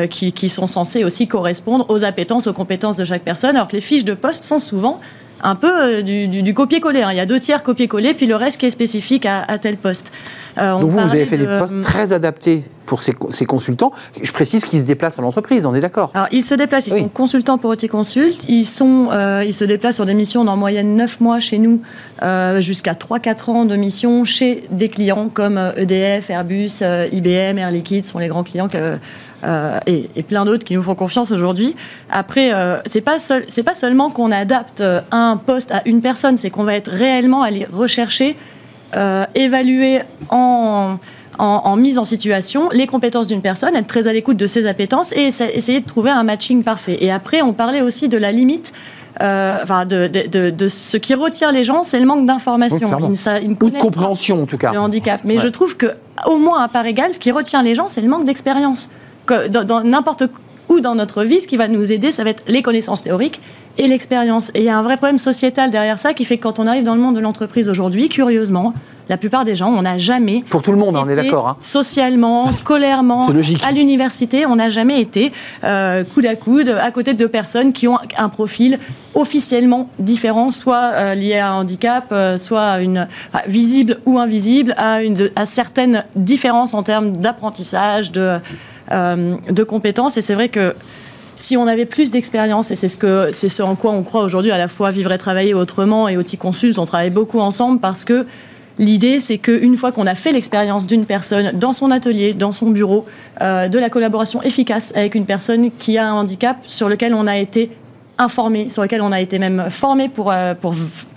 qui, qui sont censés aussi correspondre aux appétences, aux compétences de chaque personne, alors que les fiches de poste sont souvent un peu euh, du, copier-coller. Hein. Il y a deux tiers copier-coller, puis le reste qui est spécifique à, tel poste. Euh, Donc vous, vous avez fait des postes très adaptés pour ces, consultants. Je précise qu'ils se déplacent à l'entreprise, on est d'accord Alors, ils se déplacent, ils sont consultants pour Consult. Ils, sont, euh, ils se déplacent sur des missions d'en moyenne 9 mois chez nous, jusqu'à 3-4 ans de missions chez des clients comme EDF, e Airbus, IBM, Air Liquide, sont les grands clients que euh, et, plein d'autres qui nous font confiance aujourd'hui. Après, euh, c'est pas c'est pas seulement qu'on adapte euh, un poste à une personne, c'est qu'on va être réellement aller rechercher, évaluer en, en, mise en situation les compétences d'une personne, être très à l'écoute de ses appétences et essayer de trouver un matching parfait. Et après, on parlait aussi de la limite. enfin, de, de, de, ce qui retient les gens, c'est le manque d'information. Ou de compréhension, en tout cas. Le handicap. Mais je trouve que, au moins à part égale, ce qui retient les gens, c'est le manque d'expérience dans n'importe où dans notre vie, ce qui va nous aider, ça va être les connaissances théoriques et l'expérience. Et il y a un vrai problème sociétal derrière ça qui fait que quand on arrive dans le monde de l'entreprise aujourd'hui, curieusement, la plupart des gens, on n'a jamais. Pour tout le monde, on est d'accord. Hein. Socialement, scolairement, à l'université, on n'a jamais été euh, coude à coude à côté de deux personnes qui ont un profil officiellement différent, soit euh, lié à un handicap, euh, soit une visible ou invisible, à, une, à certaines différences en termes d'apprentissage, de euh, de compétences. Et c'est vrai que si on avait plus d'expérience, et c'est ce, en quoi on croit aujourd'hui, à la fois vivre et travailler autrement et outil consulte, on travaille beaucoup ensemble parce que L'idée, c'est qu'une fois qu'on a fait l'expérience d'une personne dans son atelier, dans son bureau, euh, de la collaboration efficace avec une personne qui a un handicap sur lequel on a été informé, sur lequel on a été même formé pour, euh, pour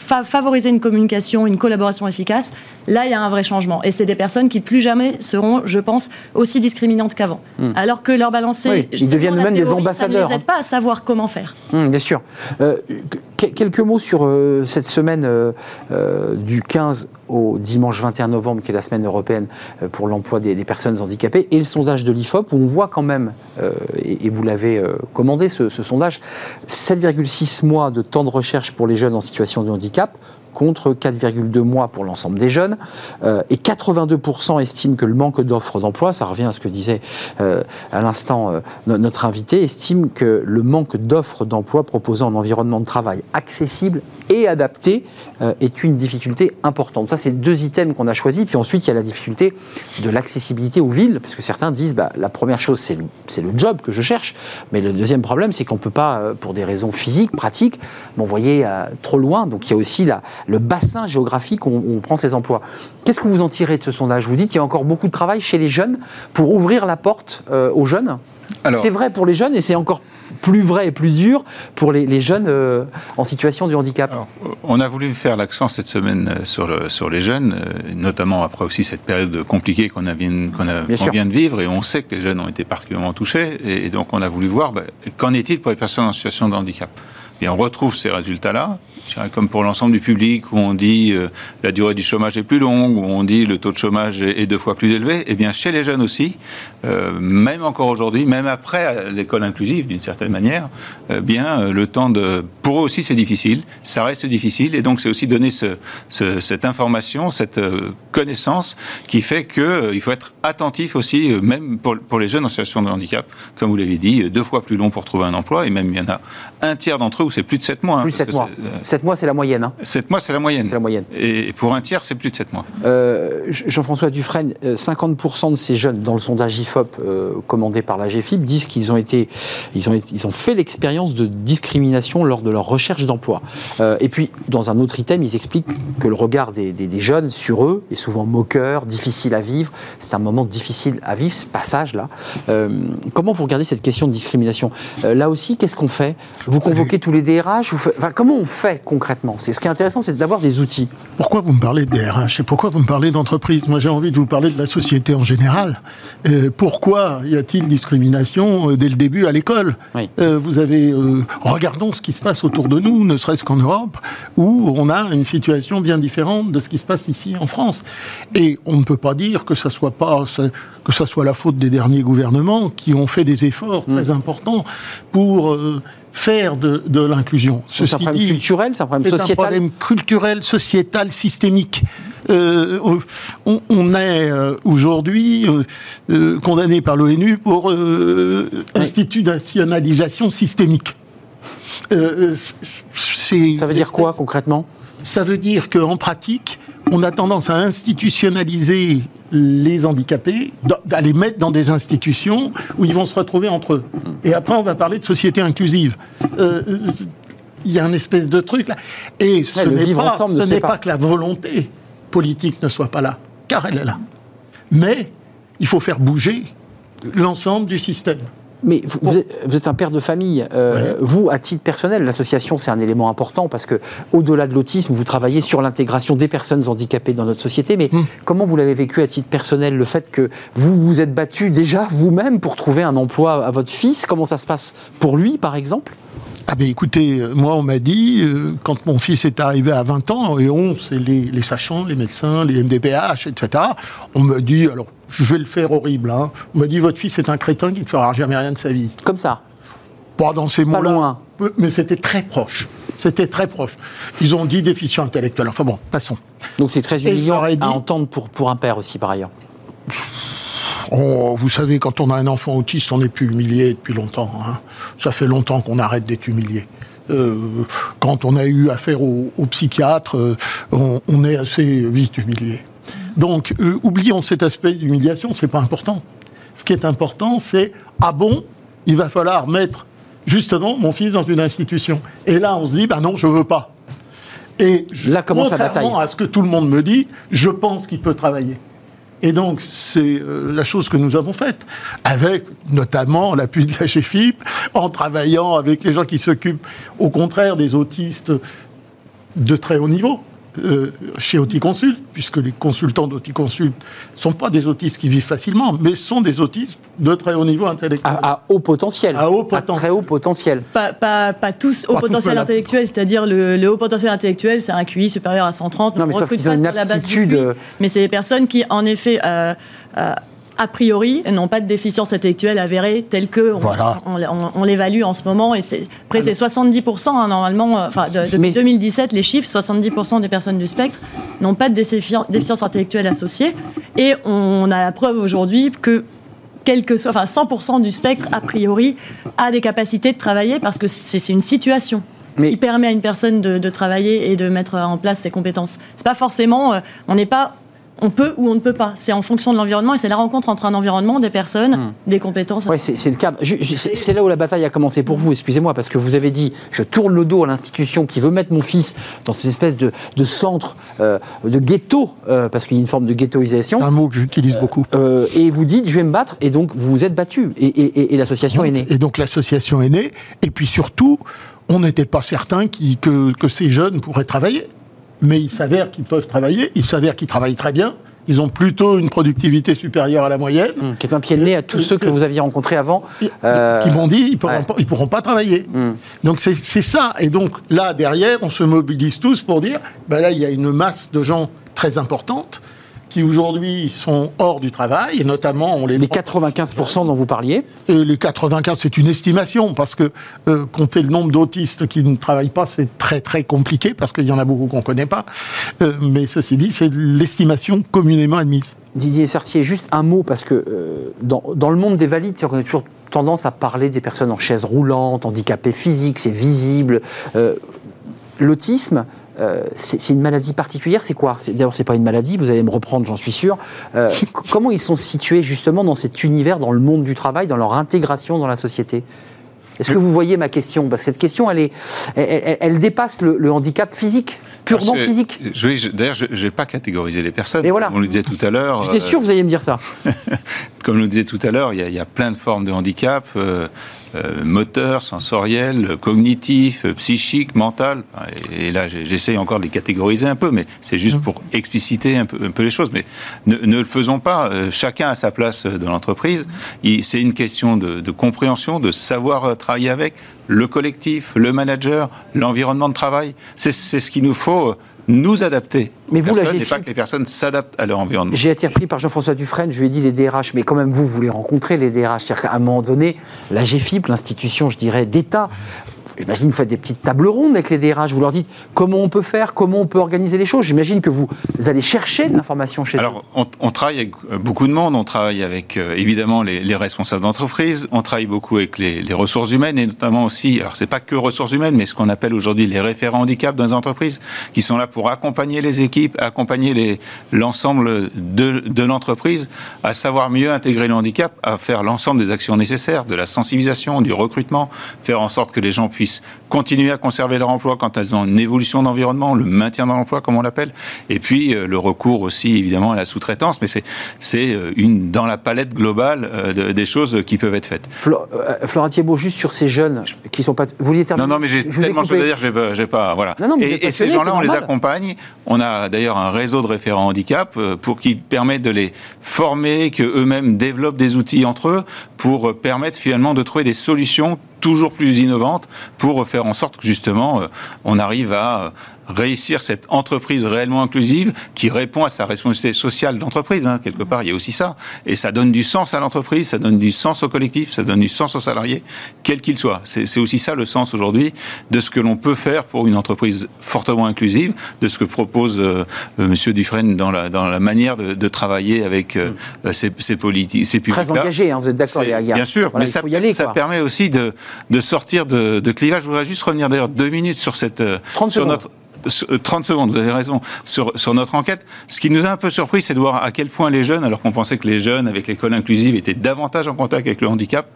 favoriser une communication, une collaboration efficace, là, il y a un vrai changement. Et c'est des personnes qui plus jamais seront, je pense, aussi discriminantes qu'avant. Hmm. Alors que leur balancer... ils deviennent même des ambassadeurs. Ça ne les aide pas à savoir comment faire. Hmm, bien sûr. Euh, quelques mots sur euh, cette semaine euh, du 15 au dimanche 21 novembre, qui est la semaine européenne pour l'emploi des, personnes handicapées, et le sondage de l'IFOP, où on voit quand même, et, vous l'avez commandé, ce, ce sondage, 7,6 mois de temps de recherche pour les jeunes en situation de handicap contre 4,2 mois pour l'ensemble des jeunes. Euh, et 82% estiment que le manque d'offres d'emploi, ça revient à ce que disait euh, à l'instant euh, notre invité, estime que le manque d'offres d'emploi proposant un environnement de travail accessible et adapté est une difficulté importante. Ça, c'est deux items qu'on a choisis. Puis ensuite, il y a la difficulté de l'accessibilité aux villes, parce que certains disent, bah, la première chose, c'est le, le, job que je cherche, mais le deuxième problème, c'est qu'on ne peut pas, pour des raisons physiques, pratiques, m'envoyer trop loin. Donc il y a aussi la, le bassin géographique où on, prend ces emplois. Qu'est-ce que vous en tirez de ce sondage? Vous dites qu'il y a encore beaucoup de travail chez les jeunes pour ouvrir la porte euh, aux jeunes c'est vrai pour les jeunes et c'est encore plus vrai et plus dur pour les, jeunes euh, en situation de handicap On a voulu faire l'accent cette semaine euh, sur, le, sur les jeunes, euh, notamment après aussi cette période compliquée qu'on vient de vivre, et on sait que les jeunes ont été particulièrement touchés, et, donc on a voulu voir bah, qu'en est-il pour les personnes en situation de handicap? Et on retrouve ces résultats-là, comme pour l'ensemble du public, où on dit euh, la durée du chômage est plus longue, où on dit le taux de chômage est, deux fois plus élevé, et eh bien chez les jeunes aussi, euh, même encore aujourd'hui, même après l'école inclusive d'une certaine manière, eh bien euh, le temps de, pour eux aussi c'est difficile, ça reste difficile, et donc c'est aussi donner ce, cette information, cette connaissance qui fait que il faut être attentif aussi, même pour, pour les jeunes en situation de handicap, comme vous l'avez dit, deux fois plus long pour trouver un emploi, et même il y en a un tiers d'entre eux où c'est plus de 7 mois. Hein, plus de 7 mois. 7 mois, c'est la moyenne. Hein. 7 mois, c'est la moyenne. C'est la moyenne. Et pour un tiers, c'est plus de 7 mois. Euh, Jean-François Dufresne, 50% euh, de ces jeunes, dans le sondage IFOP euh, commandé par la GFIP, disent qu'ils ont été, ils ont, ils ont fait l'expérience de discrimination lors de leur recherche d'emploi. et puis, dans un autre item, ils expliquent que le regard des, des, jeunes sur eux est souvent moqueur, difficile à vivre. C'est un moment difficile à vivre, ce passage-là. comment vous regardez cette question de discrimination? Là aussi, qu'est-ce qu'on fait? Vous convoquez tous les DRH Comment on fait? Concrètement C'est Ce qui est intéressant, c'est d'avoir des outils. Pourquoi vous me parlez de DRH et pourquoi vous me parlez d'entreprise? Moi, j'ai envie de vous parler de la société en général. Euh, pourquoi y a-t-il discrimination euh, dès le début à l'école? Euh, Vous avez, regardons ce qui se passe autour de nous, ne serait-ce qu'en Europe, où on a une situation bien différente de ce qui se passe ici en France. Et on ne peut pas dire que ça soit pas que ça soit la faute des derniers gouvernements qui ont fait des efforts mm. très importants pour faire de, l'inclusion. C'est un problème culturel, c'est un problème sociétal. C'est un problème culturel, sociétal, systémique. Euh, on, est euh, aujourd'hui euh, condamné par l'ONU pour institutionnalisation systémique. Ça veut dire quoi concrètement? Ça veut dire qu'en pratique, on a tendance à institutionnaliser les handicapés, à les mettre dans des institutions où ils vont se retrouver entre eux. Et après, on va parler de société inclusive. Euh, il y a un espèce de truc là. Et ce n'est pas, ce n'est pas que la volonté politique ne soit pas là, car elle est là. Mais il faut faire bouger l'ensemble du système. Mais vous, êtes, un père de famille. Euh, vous, à titre personnel, l'association, c'est un élément important parce que, au-delà de l'autisme, vous travaillez sur l'intégration des personnes handicapées dans notre société. Mais hmm. comment vous l'avez vécu à titre personnel, le fait que vous vous êtes battu déjà vous-même pour trouver un emploi à votre fils? Comment ça se passe pour lui, par exemple? Ah ben écoutez, euh, moi on m'a dit, euh, quand mon fils est arrivé à 20 ans, et on, c'est les, les, sachants, les médecins, les MDPH, etc., on me dit, alors je vais le faire horrible, hein, on m'a dit, votre fils est un crétin qui ne fera jamais rien de sa vie. Comme ça Pas dans ces mots-là. loin. Mais c'était très proche. C'était très proche. Ils ont dit déficient intellectuel. Enfin bon, passons. Donc c'est très humiliant à entendre pour, pour un père aussi, par ailleurs. Oh, vous savez, quand on a un enfant autiste, on n'est plus humilié depuis longtemps. Hein. Ça fait longtemps qu'on arrête d'être humilié. Euh, quand on a eu affaire au, psychiatre, euh, on, est assez vite humilié. Donc, euh, oublions cet aspect d'humiliation, c'est pas important. Ce qui est important, c'est ah bon, il va falloir mettre justement mon fils dans une institution. Et là, on se dit, bah non, je veux pas. Et là, contrairement à ce que tout le monde me dit, je pense qu'il peut travailler. Et donc, c'est euh, la chose que nous avons faite, avec notamment l'appui de la GFIP, en travaillant avec les gens qui s'occupent, au contraire, des autistes de très haut niveau. Euh, chez Auticonsult, puisque les consultants d'Auticonsult ne sont pas des autistes qui vivent facilement, mais sont des autistes de très haut niveau intellectuel. À, haut potentiel. À, haut potentiel. très haut potentiel. Pas, pas, pas tous haut potentiel intellectuel, c'est-à-dire le, haut potentiel intellectuel, c'est un QI supérieur à 130. Non, mais sauf une aptitude. Euh, mais c'est des personnes qui, en effet, euh, a priori, n'ont pas de déficience intellectuelle avérée telle que on, l'évalue en ce moment. Et c'est, après, c'est 70% hein, normalement, euh, enfin, depuis 2017, les chiffres, 70% des personnes du spectre n'ont pas de déficience intellectuelle associée. Et on a la preuve aujourd'hui que que soit, enfin 100% du spectre, a priori, a des capacités de travailler parce que c'est une situation. Mais... qui permet à une personne de, travailler et de mettre en place ses compétences. C'est pas forcément, euh, on n'est pas on peut ou on ne peut pas. C'est en fonction de l'environnement et c'est la rencontre entre un environnement, des personnes, hmm. des compétences. Oui, c'est le cas. C'est là où la bataille a commencé pour vous, excusez-moi, parce que vous avez dit je tourne le dos à l'institution qui veut mettre mon fils dans cette espèce de, centre, euh, de ghetto, euh, parce qu'il y a une forme de ghettoisation. Un mot que j'utilise beaucoup. Euh, et vous dites je vais me battre, et donc vous vous êtes battu, et, l'association est née. Et donc l'association est née, et puis surtout, on n'était pas certain que, que ces jeunes pourraient travailler mais il s'avère qu'ils peuvent travailler, il s'avère qu'ils travaillent très bien, ils ont plutôt une productivité supérieure à la moyenne. Mmh, qui est un pied de nez à tous ceux que vous aviez rencontrés avant. Euh, qui m'ont dit ils ne pourront, pas travailler. Mmh. Donc c'est ça. Et donc là, derrière, on se mobilise tous pour dire, ben là, il y a une masse de gens très importante qui aujourd'hui sont hors du travail, et notamment on les... Les 95% dont vous parliez et Les 95, c'est une estimation, parce que euh, compter le nombre d'autistes qui ne travaillent pas, c'est très très compliqué, parce qu'il y en a beaucoup qu'on ne connaît pas. Euh, mais ceci dit, c'est l'estimation communément admise. Didier Sertier, juste un mot, parce que euh, dans, dans, le monde des valides, on a toujours tendance à parler des personnes en chaise roulante, handicapées physiques, c'est visible. L'autisme, euh, c'est une maladie particulière C'est quoi? D'abord, c'est pas une maladie, vous allez me reprendre, j'en suis sûr. Euh, comment ils sont situés justement dans cet univers, dans le monde du travail, dans leur intégration dans la société? Est-ce que vous voyez ma question? Parce que cette question, elle, est, elle, dépasse le, handicap physique, purement physique. D'ailleurs, je n'ai pas catégorisé les personnes. voilà. Comme on le disait tout à l'heure. J'étais sûr que vous alliez me dire ça. comme on le disait tout à l'heure, il y, a plein de formes de handicap. Euh, moteur, sensoriel, cognitif, psychique, mental. Et, là, j'essaye encore de les catégoriser un peu, mais c'est juste mmh. pour expliciter un peu, les choses. Mais ne, le faisons pas. Euh, chacun a sa place dans l'entreprise. C'est une question de, de, compréhension, de savoir euh, travailler avec le collectif, le manager, l'environnement de travail. C'est ce qu'il nous faut nous adapter. Mais vous, personnes, pas que les personnes s'adaptent à leur environnement. J'ai été repris par Jean-François Dufresne, je lui ai dit les DRH, mais quand même vous, vous les rencontrez, les DRH. C'est-à-dire qu'à un moment donné, la GFIP, l'institution, je dirais, d'État, J'imagine que vous faites des petites tables rondes avec les DRH, vous leur dites comment on peut faire, comment on peut organiser les choses. J'imagine que vous, allez chercher de l'information chez Alors, eux. Alors, on, travaille avec euh, beaucoup de monde. On travaille avec, euh, évidemment, les, responsables d'entreprise. On travaille beaucoup avec les, ressources humaines et notamment aussi, alors c'est pas que ressources humaines, mais ce qu'on appelle aujourd'hui les référents handicap dans les entreprises, qui sont là pour accompagner les équipes, accompagner l'ensemble de, de l'entreprise à savoir mieux intégrer le handicap, à faire l'ensemble des actions nécessaires, de la sensibilisation, du recrutement, faire en sorte que les gens puissent continuer à conserver leur emploi quand elles ont une évolution d'environnement, le maintien dans l'emploi, comme on l'appelle, et puis euh, le recours aussi évidemment à la sous-traitance, mais c'est euh, une dans la palette globale euh, des choses qui peuvent être faites. Florent Thiebaud, juste sur ces jeunes qui sont pas, vous vouliez terminer? Non, non, mais j'ai tellement de choses à dire, je vais pas, voilà. et, ces gens-là, on les accompagne. On a d'ailleurs un réseau de référents handicap pour qu'ils permettent de les former, que eux-mêmes développent des outils entre eux pour permettre finalement de trouver des solutions toujours plus innovantes pour faire en sorte que justement euh, on arrive à réussir cette entreprise réellement inclusive qui répond à sa responsabilité sociale d'entreprise. Hein, quelque part, il y a aussi ça. Et ça donne du sens à l'entreprise, ça donne du sens au collectif, ça donne du sens aux salariés, quel qu'il soit. C'est aussi ça le sens aujourd'hui de ce que l'on peut faire pour une entreprise fortement inclusive, de ce que propose euh, euh, Monsieur Dufresne dans la, dans la manière de, de travailler avec euh, mm. ces, ces, politiques, ces publics-là. Très engagé, hein, vous êtes d'accord Bien sûr, mais ça, aller, ça permet aussi de, de sortir de, de, clivage. Je voudrais juste revenir d'ailleurs deux minutes sur cette... 30 sur notre 30 euh, secondes, vous avez raison, sur, sur notre enquête. Ce qui nous a un peu surpris, c'est de voir à quel point les jeunes, alors qu'on pensait que les jeunes avec l'école inclusive étaient davantage en contact avec le handicap,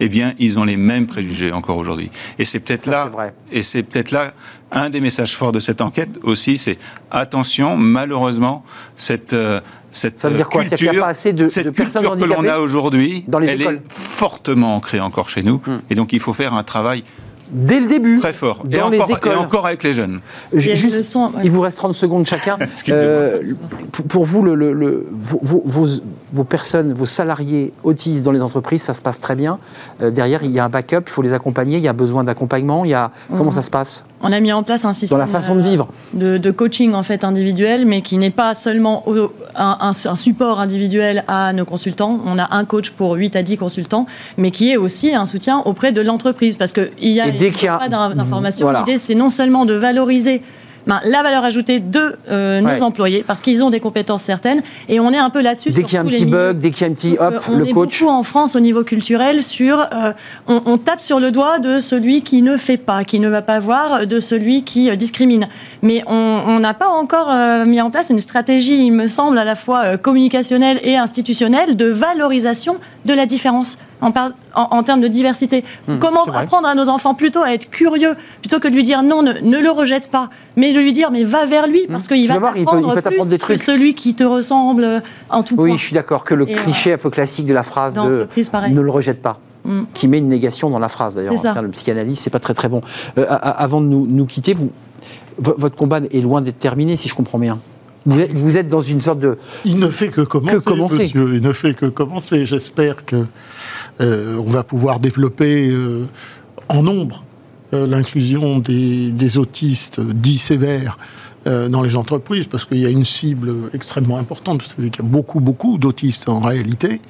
eh bien, ils ont les mêmes préjugés encore aujourd'hui. Et c'est peut-être là, et c'est peut-être là un des messages forts de cette enquête aussi, c'est attention, malheureusement, cette euh, cette Ça veut dire quoi? Culture, a pas assez de, cette culture que l'on a aujourd'hui, elle est fortement ancrée encore chez nous, hmm. et donc il faut faire un travail dès le début. Très fort. Dans et, les encore, écoles. et encore avec les jeunes. Juste, Il vous reste 30 secondes chacun. euh, pour, vous, le, le, vos, vos, vos, personnes, vos salariés autistes dans les entreprises, ça se passe très bien. Euh, derrière, il y a un backup, il faut les accompagner, il y a besoin d'accompagnement. Il y a... Comment mhm. ça se passe? On a mis en place un système dans la façon de vivre de, coaching en fait individuel, mais qui n'est pas seulement un, un, support individuel à nos consultants. On a un coach pour 8 à 10 consultants, mais qui est aussi un soutien auprès de l'entreprise, parce qu'il y a, dès qu'il y a pas d'information. L'idée, c'est non seulement de valoriser ben, la valeur ajoutée de euh, nos employés parce qu'ils ont des compétences certaines et on est un peu là-dessus. Dès qu'il y a un petit bug, dès qu'il y a un petit hop, on le est coach. beaucoup en France au niveau culturel sur euh, on, tape sur le doigt de celui qui ne fait pas, qui ne va pas voir, de celui qui discrimine. Mais on n'a pas encore mis en place une stratégie, il me semble, à la fois communicationnelle et institutionnelle de valorisation de la différence en, en, termes de diversité. Hmm, Comment apprendre à nos enfants plutôt à être curieux, plutôt que de lui dire non, ne, le rejette pas, mais de lui dire mais va vers lui, hmm. parce qu'il va t'apprendre plus des trucs. que celui qui te ressemble en tout oui, point. Oui, je suis d'accord que le cliché un peu classique de la phrase de ne le rejette pas. Hmm. qui met une négation dans la phrase d'ailleurs. Le psychanalyse, c'est pas très très bon. Euh, avant de nous, quitter, vous, votre combat est loin d'être terminé, si je comprends bien. Vous êtes, dans une sorte de. Il ne fait que commencer. Il ne fait que commencer. J'espère que euh, on va pouvoir développer euh, en nombre euh, l'inclusion des, autistes dits sévères dans les entreprises, parce qu'il y a une cible extrêmement importante. Vous savez qu'il y a beaucoup, beaucoup d'autistes en réalité,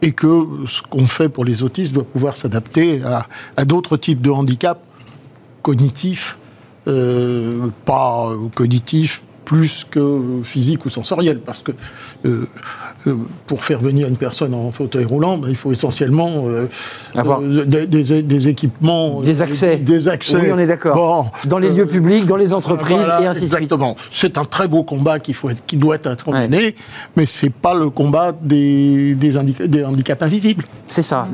et que ce qu'on fait pour les autistes doit pouvoir s'adapter à, à d'autres types de handicaps cognitifs, pas cognitifs plus que physique ou sensoriel, parce que euh, pour faire venir une personne en fauteuil roulant, ben, il faut essentiellement euh, avoir des, des, équipements, des accès. Des accès. Oui, on est d'accord. dans les lieux publics, dans les entreprises et ainsi de suite. Exactement. C'est un très beau combat qui, faut qui doit être mené, mais c'est pas le combat des, des, handicaps invisibles. C'est ça,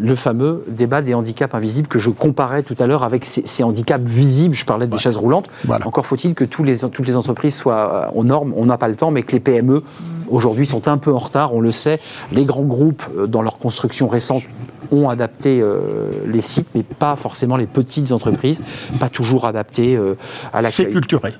le fameux débat des handicaps invisibles que je comparais tout à l'heure avec ces, handicaps visibles. Je parlais des chaises roulantes. Encore faut-il que tous les, toutes les entreprises soient aux normes. On n'a pas le temps, mais que les PME aujourd'hui sont un peu en retard, on le sait. Les grands groupes, euh, dans leur construction récente, ont adapté euh, les sites, mais pas forcément les petites entreprises, pas toujours adaptées euh, à la. C'est culturel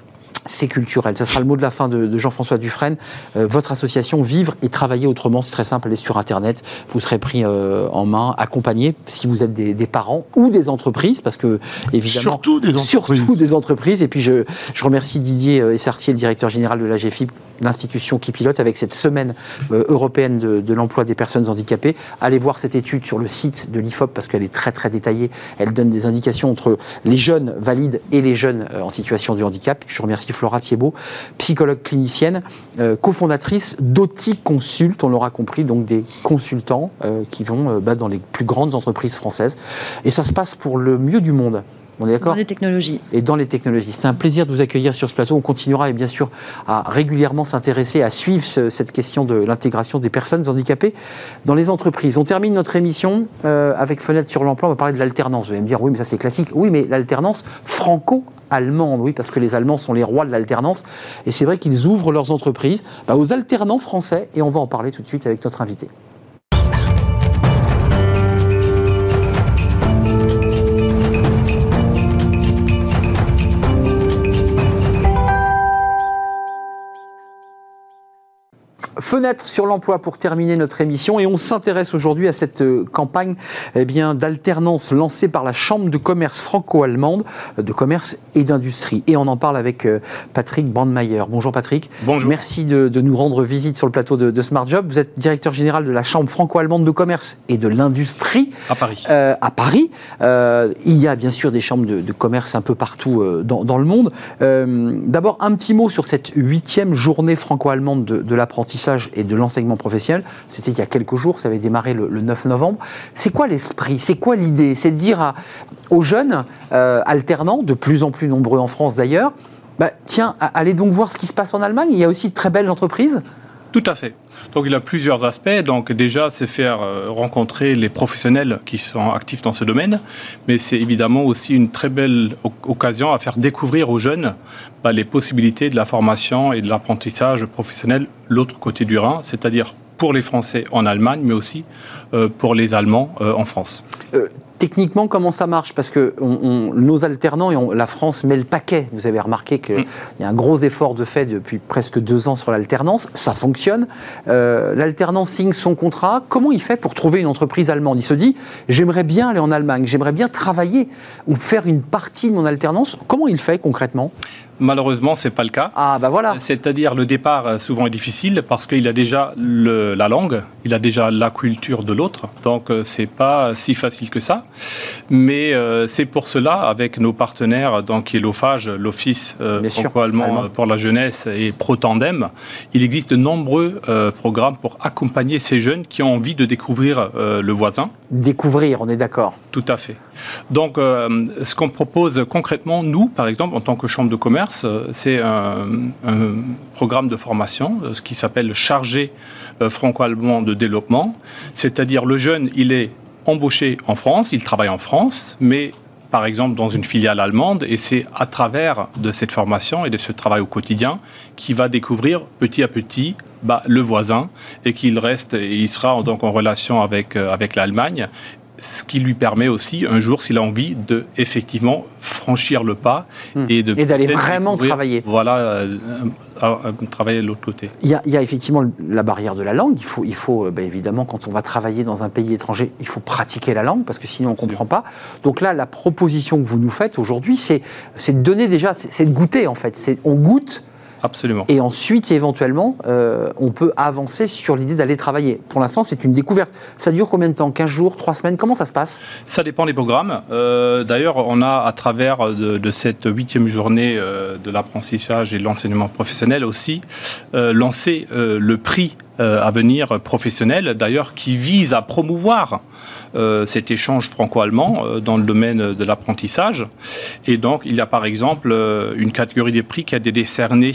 c'est culturel. Ça sera le mot de la fin de, Jean-François Dufresne. Euh, votre association Vivre et Travailler Autrement, c'est très simple, allez sur Internet, vous serez pris euh, en main, accompagné, si vous êtes des, parents ou des entreprises, parce que évidemment... Surtout des entreprises. Surtout des entreprises. Et puis je, je remercie Didier euh, Essartier, le directeur général de la GFIP, l'institution qui pilote avec cette semaine européenne de, de l'emploi des personnes handicapées. Allez voir cette étude sur le site de l'IFOP parce qu'elle est très très détaillée. Elle donne des indications entre les jeunes valides et les jeunes en situation de handicap. je remercie Flora Thiebaud, psychologue clinicienne, euh, cofondatrice d'Oti Consult, on l'aura compris, donc des consultants euh, qui vont euh, bah, dans les plus grandes entreprises françaises. Et ça se passe pour le mieux du monde. On est d'accord Dans les technologies. Et dans les technologies. C'était un plaisir de vous accueillir sur ce plateau. On continuera et bien sûr à régulièrement s'intéresser, à suivre cette question de l'intégration des personnes handicapées dans les entreprises. On termine notre émission avec Fenêtre sur l'emploi. On va parler de l'alternance. Vous allez me dire, oui, mais ça c'est classique. Oui, mais l'alternance franco allemande, oui, parce que les Allemands sont les rois de l'alternance. Et c'est vrai qu'ils ouvrent leurs entreprises bah, aux alternants français. Et on va en parler tout de suite avec notre invité. Fenêtre sur l'emploi pour terminer notre émission et on s'intéresse aujourd'hui à cette euh, campagne eh bien d'alternance lancée par la Chambre de commerce franco-allemande de commerce et d'industrie. Et on en parle avec euh, Patrick Brandmeier. Bonjour Patrick. Bonjour. Merci de, nous rendre visite sur le plateau de, Smart Job. Vous êtes directeur général de la Chambre franco-allemande de commerce et de l'industrie. À Paris. Euh, à Paris. il y a bien sûr des chambres de, commerce un peu partout dans, dans, le monde. D'abord, un petit mot sur cette huitième journée franco-allemande de l'apprentissage et de l'enseignement professionnel. C'était il y a quelques jours, ça avait démarré le, 9 novembre. C'est quoi l'esprit? C'est quoi l'idée? C'est de dire aux jeunes euh, alternants, de plus en plus nombreux en France d'ailleurs, bah, tiens, allez donc voir ce qui se passe en Allemagne. Il y a aussi de très belles entreprises. Tout à fait. Donc il a plusieurs aspects. Donc déjà, c'est faire euh, rencontrer les professionnels qui sont actifs dans ce domaine, mais c'est évidemment aussi une très belle occasion à faire découvrir aux jeunes bah, les possibilités de la formation et de l'apprentissage professionnel l'autre côté du Rhin, c'est-à-dire pour les Français en Allemagne, mais aussi euh, pour les Allemands euh, en France techniquement, comment ça marche? Parce que nos alternants, et la France met le paquet. Vous avez remarqué qu'il mm. y a un gros effort de fait depuis presque deux ans sur l'alternance. Ça fonctionne. Euh, l'alternant signe son contrat. Comment il fait pour trouver une entreprise allemande? Il se dit, j'aimerais bien aller en Allemagne, j'aimerais bien travailler ou faire une partie de mon alternance. Comment il fait concrètement? Malheureusement, c'est pas le cas. Ah bah voilà. C'est-à-dire le départ euh, souvent est difficile parce qu'il a déjà la langue, il a déjà la culture de l'autre, donc euh, c'est pas si facile que ça. Mais c'est pour cela, avec nos partenaires, donc qui est l'OFAGE, l'Office franco-allemand pour la jeunesse et ProTandem, il existe de nombreux programmes pour accompagner ces jeunes qui ont envie de découvrir le voisin. Découvrir, on est d'accord. Tout à fait. Donc, ce qu'on propose concrètement, nous, par exemple, en tant que chambre de commerce, c'est un, programme de formation, ce qui s'appelle chargé euh, franco-allemand de développement. C'est-à-dire le jeune, il est embauché en France, il travaille en France, mais par exemple dans une filiale allemande, et c'est à travers de cette formation et de ce travail au quotidien qu'il va découvrir petit à petit bah, le voisin et qu'il reste, et il sera donc en relation avec, euh, avec l'Allemagne ce qui lui permet aussi, un jour, s'il a envie, de effectivement franchir le pas hmm. et d'aller vraiment travailler. Voilà, euh, travailler de l'autre côté. Il y, a, effectivement la barrière de la langue. Il faut, il faut euh, ben, évidemment, quand on va travailler dans un pays étranger, il faut pratiquer la langue parce que sinon on ne comprend pas. Donc là, la proposition que vous nous faites aujourd'hui, c'est de donner déjà, c'est de goûter en fait. On goûte Absolument. Et ensuite, éventuellement, euh, on peut avancer sur l'idée d'aller travailler. Pour l'instant, c'est une découverte. Ça dure combien de temps? 15 jours? 3 semaines? Comment ça se passe? Ça dépend des programmes. Euh, d'ailleurs, on a, à travers de, cette huitième journée euh, de l'apprentissage et de l'enseignement professionnel aussi, lancé le prix à venir professionnel, d'ailleurs, qui vise à promouvoir euh, cet échange franco-allemand euh, dans le domaine de l'apprentissage. Et donc, il y a par exemple euh, une catégorie des prix qui a été décernée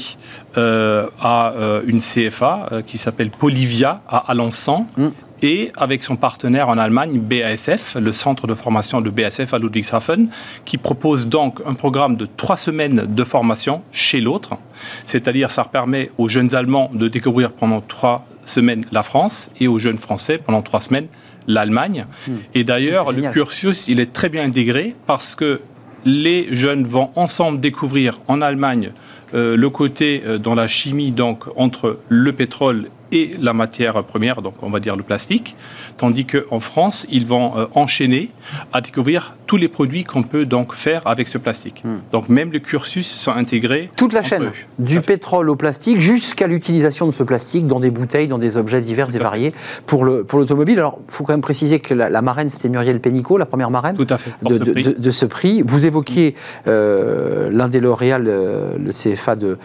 à une CFA qui s'appelle Polivia à Alençon. Mm. et avec son partenaire en Allemagne, BASF, le centre de formation de BASF à Ludwigshafen, qui propose donc un programme de trois semaines de formation chez l'autre. C'est-à-dire, ça permet aux jeunes Allemands de découvrir pendant trois semaines la France et aux jeunes Français pendant trois semaines l'Allemagne. Hmm. Et d'ailleurs, le cursus, il est très bien intégré parce que les jeunes vont ensemble découvrir en Allemagne euh, le côté euh, dans la chimie, donc entre le pétrole et la matière première, donc on va dire le plastique, tandis qu'en France, ils vont euh, enchaîner à découvrir tous les produits qu'on peut donc faire avec ce plastique. Hmm. Donc même le cursus sont intégrés. Toute la chaîne, du pétrole au plastique, jusqu'à l'utilisation de ce plastique dans des bouteilles, dans des objets divers et variés pour l'automobile. Pour Alors, il faut quand même préciser que la, marraine, c'était Muriel Pénicaud, la première marraine Tout à fait, de, ce de, ce prix. Vous évoquiez euh, l'un des lauréats, le, CFA de,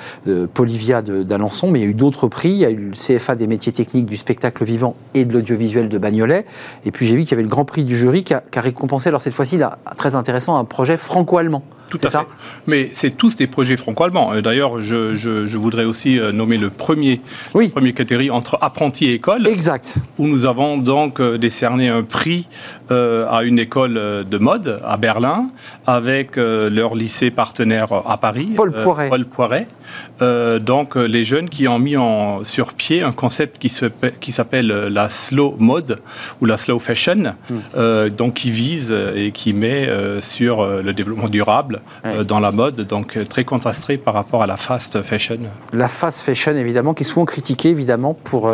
Polivia d'Alençon, mais il y a eu d'autres prix. Il y a eu le CFA des métiers techniques du spectacle vivant et de l'audiovisuel de Bagnolet. Et puis j'ai vu qu'il y avait le grand prix du jury qui a, récompensé, alors cette fois-ci, très intéressant, un projet franco-allemand. Tout à fait. Mais c'est tous des projets franco-allemands. Euh, d'ailleurs, je, voudrais aussi euh, nommer le premier, oui. premier catégorie entre apprentis et école. Exact. Où nous avons donc euh, décerné un prix à une école de mode à Berlin avec leur lycée partenaire à Paris. Paul Poiret. Paul Poiret. Donc les jeunes qui ont mis en, sur pied un concept qui, qui s'appelle la slow mode ou la slow fashion, hmm. donc qui vise et qui met sur le développement durable dans la mode, donc très contrasté par rapport à la fast fashion. La fast fashion, évidemment, qui est souvent critiquée, évidemment, pour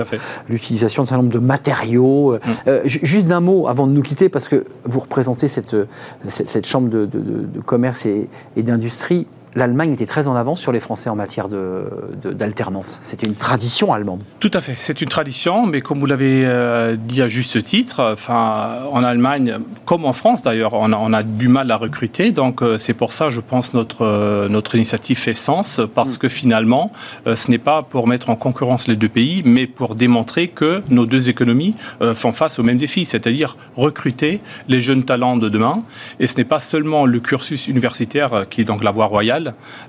l'utilisation d'un certain nombre de matériaux. Hmm. juste d'un mot avant de nous quitter, parce que vous représentez cette, cette, chambre de, commerce et d'industrie l'Allemagne était très en avance sur les Français en matière d'alternance. De, C'était une tradition allemande. Tout à fait, c'est une tradition, mais comme vous l'avez euh, dit à juste titre, en Allemagne, comme en France d'ailleurs, on, a du mal à recruter. Donc euh, c'est pour ça, je pense, notre, euh, notre initiative fait sens, parce que finalement, ce n'est pas pour mettre en concurrence les deux pays, mais pour démontrer que nos deux économies font face au même défi, c'est-à-dire recruter les jeunes talents de demain. Et ce n'est pas seulement le cursus universitaire qui est donc la voie royale,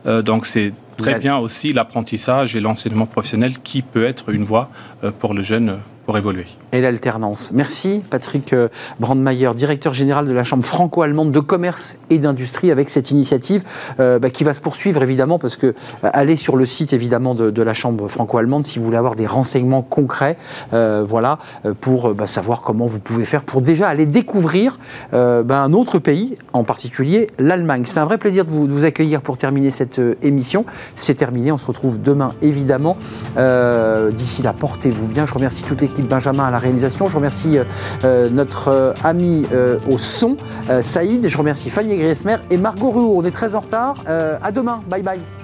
euh, donc c'est très bien aussi l'apprentissage et l'enseignement professionnel qui peut être une voie euh, pour le jeune évoluer. Et l'alternance. Merci Patrick euh, Brandmeier, directeur général de la Chambre franco-allemande de commerce et d'industrie, avec cette initiative euh, bah, qui va se poursuivre évidemment, parce que euh, allez sur le site évidemment de, la Chambre franco-allemande si vous voulez avoir des renseignements concrets, voilà, pour bah, savoir comment vous pouvez faire pour déjà aller découvrir bah, un autre pays, en particulier l'Allemagne. C'est un vrai plaisir de vous, de vous, accueillir pour terminer cette émission. C'est terminé, on se retrouve demain évidemment. D'ici là, portez-vous bien. Je remercie toute l'équipe Benjamin à la réalisation. Je remercie euh, euh, notre euh, ami au son, Saïd. Je remercie Fanny Griesmer et Margot Rouault. On est très en retard. à demain. Bye bye.